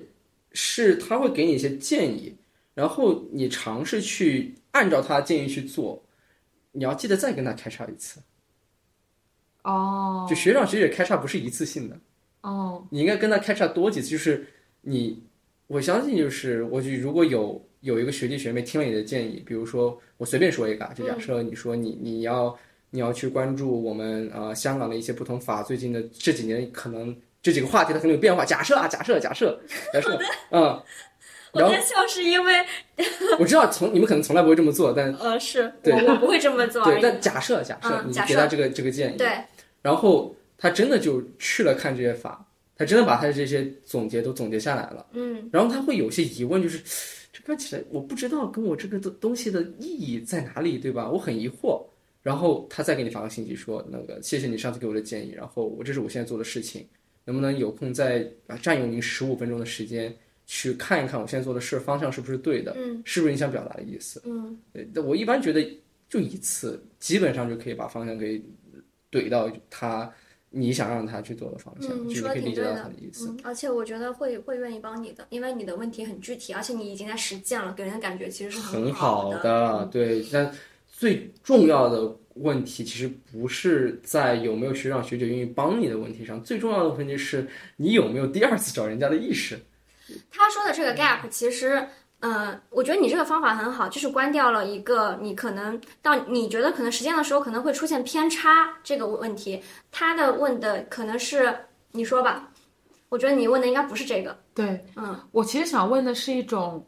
是他会给你一些建议，然后你尝试去按照他的建议去做，你要记得再跟他开叉一次。哦就学长学姐开叉不是一次性的，哦，你应该跟他开叉多几次。就是你，我相信就是我就如果有有一个学弟学妹听了你的建议，比如说我随便说一个啊，就假设你说你你要你要去关注我们呃香港的一些不同法最近的这几年可能这几个话题它可能有变化。假设啊，假设假设 假设，嗯，我在笑是因为 我知道从你们可能从来不会这么做，但呃是对我我不会这么做对，已。但假设假设你给他这个这个建议，对，然后他真的就去了看这些法，他真的把他的这些总结都总结下来了。嗯，然后他会有些疑问，就是这看起来我不知道跟我这个东东西的意义在哪里，对吧？我很疑惑。然后他再给你发个信息说，那个谢谢你上次给我的建议，然后我这是我现在做的事情，能不能有空再啊占用您十五分钟的时间去看一看我现在做的事方向是不是对的，嗯，是不是你想表达的意思？嗯，对，我一般觉得就一次，基本上就可以把方向给怼到他你想让他去做的方向，嗯，就你可以理解到他的意思。嗯，而且我觉得会会愿意帮你的，因为你的问题很具体，而且你已经在实践了，给人的感觉其实是很好好的。对。但最重要的问题其实不是在有没有学长学姐愿意帮你的问题上，最重要的问题是你有没有第二次找人家的意识。他说的这个 gap，其实，呃，我觉得你这个方法很好，就是关掉了一个你可能到你觉得可能实践的时候可能会出现偏差这个问题。他的问的可能是你说吧，我觉得你问的应该不是这个。对，嗯，我其实想问的是一种，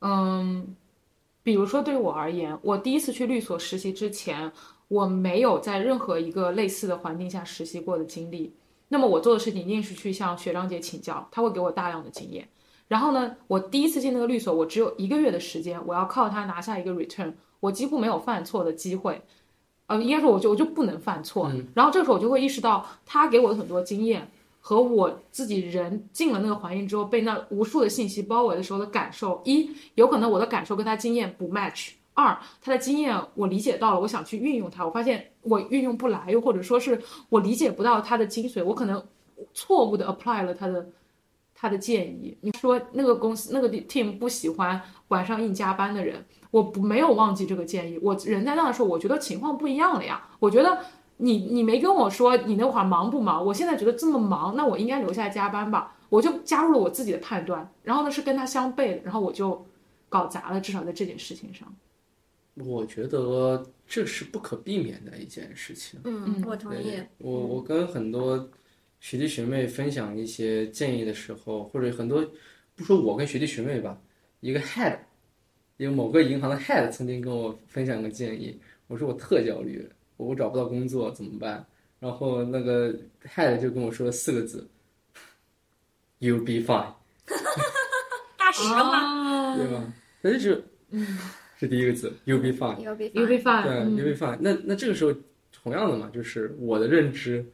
嗯，比如说对于我而言，我第一次去律所实习之前，我没有在任何一个类似的环境下实习过的经历。那么我做的事情一定是去向学长姐请教，他会给我大量的经验。然后呢，我第一次进那个律所，我只有一个月的时间，我要靠它拿下一个 return，我几乎没有犯错的机会。呃，应该说我就我就不能犯错。然后这时候我就会意识到，他给我的很多经验和我自己人进了那个环境之后，被那无数的信息包围的时候的感受，一有可能我的感受跟他经验不 match。二，他的经验我理解到了，我想去运用它，我发现我运用不来，又或者说是我理解不到它的精髓，我可能错误的 apply 了他的他的建议。你说那个公司那个 team 不喜欢晚上硬加班的人，我不没有忘记这个建议。我人在那的时候，我觉得情况不一样了呀。我觉得你你没跟我说你那会儿忙不忙，我现在觉得这么忙，那我应该留下来加班吧。我就加入了我自己的判断，然后呢是跟他相悖的，然后我就搞砸了，至少在这件事情上。我觉得这是不可避免的一件事情。嗯嗯，我同意。我我跟很多学弟学妹分享一些建议的时候，或者很多不说我跟学弟学妹吧，一个 head，一个某个银行的 head 曾经跟我分享个建议，我说我特焦虑，我找不到工作怎么办？然后那个 head 就跟我说了四个字：You'll be fine，大实话。啊对吧？那就是嗯是第一个字，You'll be fine。You'll be，You'll be fine。对嗯，You'll be fine。那那这个时候同样的嘛，就是我的认知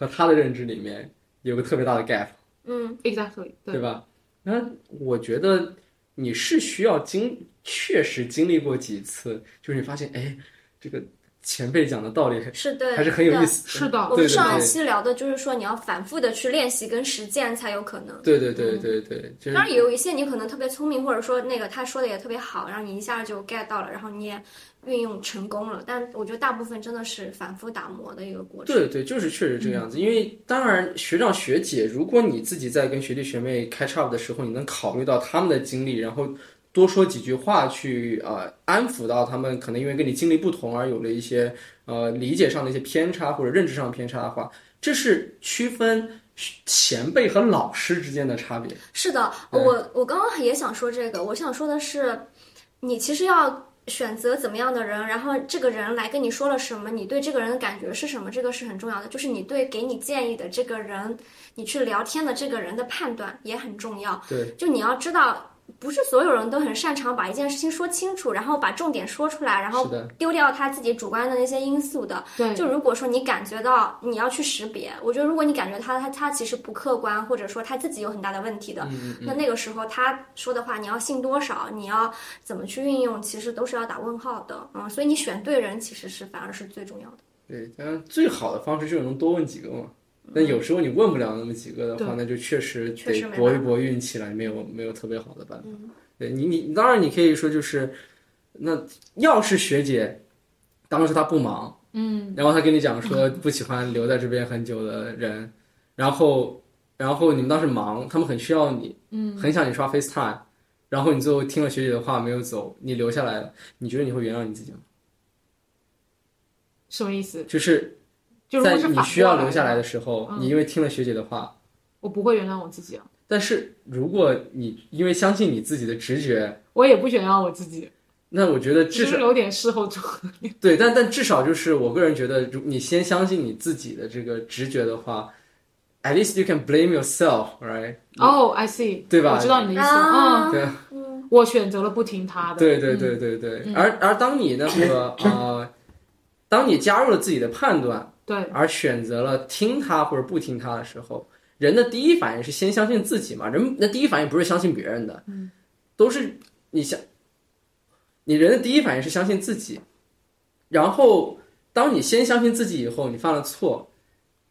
和他的认知里面有个特别大的 gap。嗯，，exactly，对？吧？那我觉得你是需要经，确实经历过几次，就是你发现，哎，这个前辈讲的道理是对，还是很有意。思。是的我们上一期聊的就是说，你要反复的去练习跟实践才有可能。对对对对对，就是当然也有一些你可能特别聪明，或者说那个他说的也特别好，然后你一下就 get 到了，然后你也运用成功了。但我觉得大部分真的是反复打磨的一个过程。对对，就是确实这个样子。因为当然学长学姐，如果你自己在跟学弟学妹 catch up 的时候，你能考虑到他们的经历，然后多说几句话去呃安抚到他们，可能因为跟你经历不同而有了一些呃理解上的一些偏差或者认知上的偏差的话，这是区分前辈和老师之间的差别。是的，我我刚刚也想说这个，我想说的是，你其实要选择怎么样的人，然后这个人来跟你说了什么，你对这个人的感觉是什么，这个是很重要的。就是你对给你建议的这个人，你去聊天的这个人的判断也很重要。对，就你要知道。不是所有人都很擅长把一件事情说清楚，然后把重点说出来，然后丢掉他自己主观的那些因素的。对，就如果说你感觉到你要去识别，我觉得如果你感觉他他他其实不客观，或者说他自己有很大的问题的，嗯那那个时候他说的话你要信多少，你要怎么去运用，其实都是要打问号的。嗯，所以你选对人其实是反而是最重要的。对，当然最好的方式就是能多问几个嘛。但有时候你问不了那么几个的话，对那就确实得搏一搏运气了，没有没有特别好的办法。对你你当然你可以说就是，那要是学姐当时她不忙，嗯，然后她跟你讲说不喜欢留在这边很久的人，然后然后你们当时忙，他们很需要你，嗯，很想你刷 FaceTime，然后你最后听了学姐的话没有走，你留下来了，你觉得你会原谅你自己吗？什么意思？就是就是反你需要留下来的的时候，嗯你因为听了学姐的话，我不会原谅我自己啊，但是如果你因为相信你自己的直觉，我也不原谅我自己，那我觉得至少有点事后诸葛亮。对，但但至少就是我个人觉得，如你先相信你自己的这个直觉的话，at least you can blame yourself，right？哦、i see，对吧？我知道你的意思，啊嗯，对我选择了不听他的，对对对对对，而而当你那个呃，当你加入了自己的判断，对而选择了听他或者不听他的时候，人的第一反应是先相信自己嘛？人那第一反应不是相信别人的，嗯，都是你相，你人的第一反应是相信自己，然后当你先相信自己以后，你犯了错，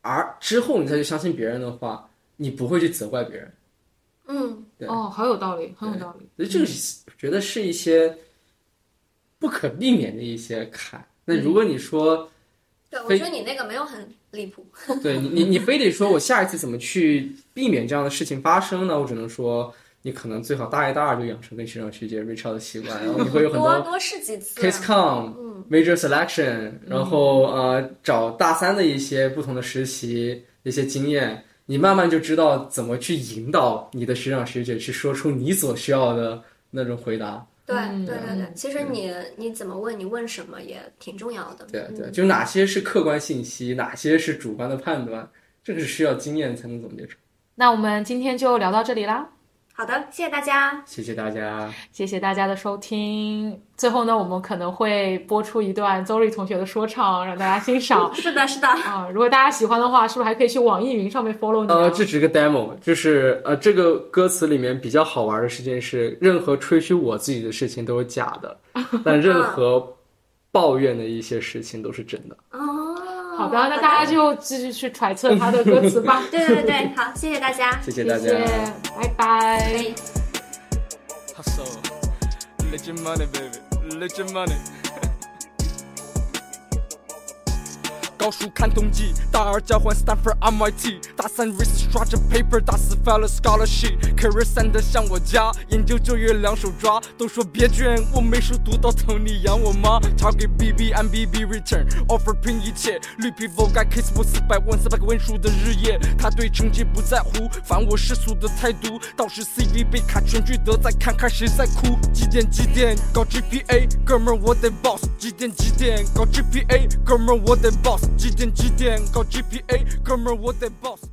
而之后你再去相信别人的话，你不会去责怪别人。嗯，对哦，好有道理，很有道理。所以这个是我觉得是一些不可避免的一些坎。那如果你说，对，我非觉得你那个没有很离谱。对你你你非得说我下一次怎么去避免这样的事情发生呢？我只能说，你可能最好大一大二就养成跟学长学姐 reach out 的习惯，然后你会有很多多多试几次。case com、major selection，然后呃找大三的一些不同的实习一些经验，你慢慢就知道怎么去引导你的学长学姐去说出你所需要的那种回答。对嗯对对对，其实你你怎么问，你问什么也挺重要的。对对，嗯就哪些是客观信息，哪些是主观的判断，这个是需要经验才能总结出。那我们今天就聊到这里啦，好的，谢谢大家。谢谢大家，谢谢大家的收听。最后呢，我们可能会播出一段 Zoe 同学的说唱，让大家欣赏。是的，是的。啊，如果大家喜欢的话，是不是还可以去网易云上面 follow 你、啊？呃，这只是个 demo，就是呃，这个歌词里面比较好玩的事情是，任何吹嘘我自己的事情都是假的，但任何抱怨的一些事情都是真的。哦，好的，那大家就继续去揣测他的歌词吧。对对对，好，谢谢大家。谢谢大家。谢谢，拜拜。哎 Hustle. Let your money, baby. Let your money. 高数看统计，大二交换 Stanford MIT，大三 Risk 刷着 paper，大四 file a scholarship。Career 三的像我家，研究就业两手抓，都说别卷，我没书读到头，你养我妈。Target BB MBB return offer 拼一切，绿皮 Vogue case 我四百万四百个文书的日夜，他对成绩不在乎，反我世俗的态度，到时 CV 被卡全聚德，再看看谁在哭。几点几点搞 GPA，哥们我得 boss。几点几点搞 GPA，哥们我得 boss。几点几点搞 GPA，哥们儿我得 boss。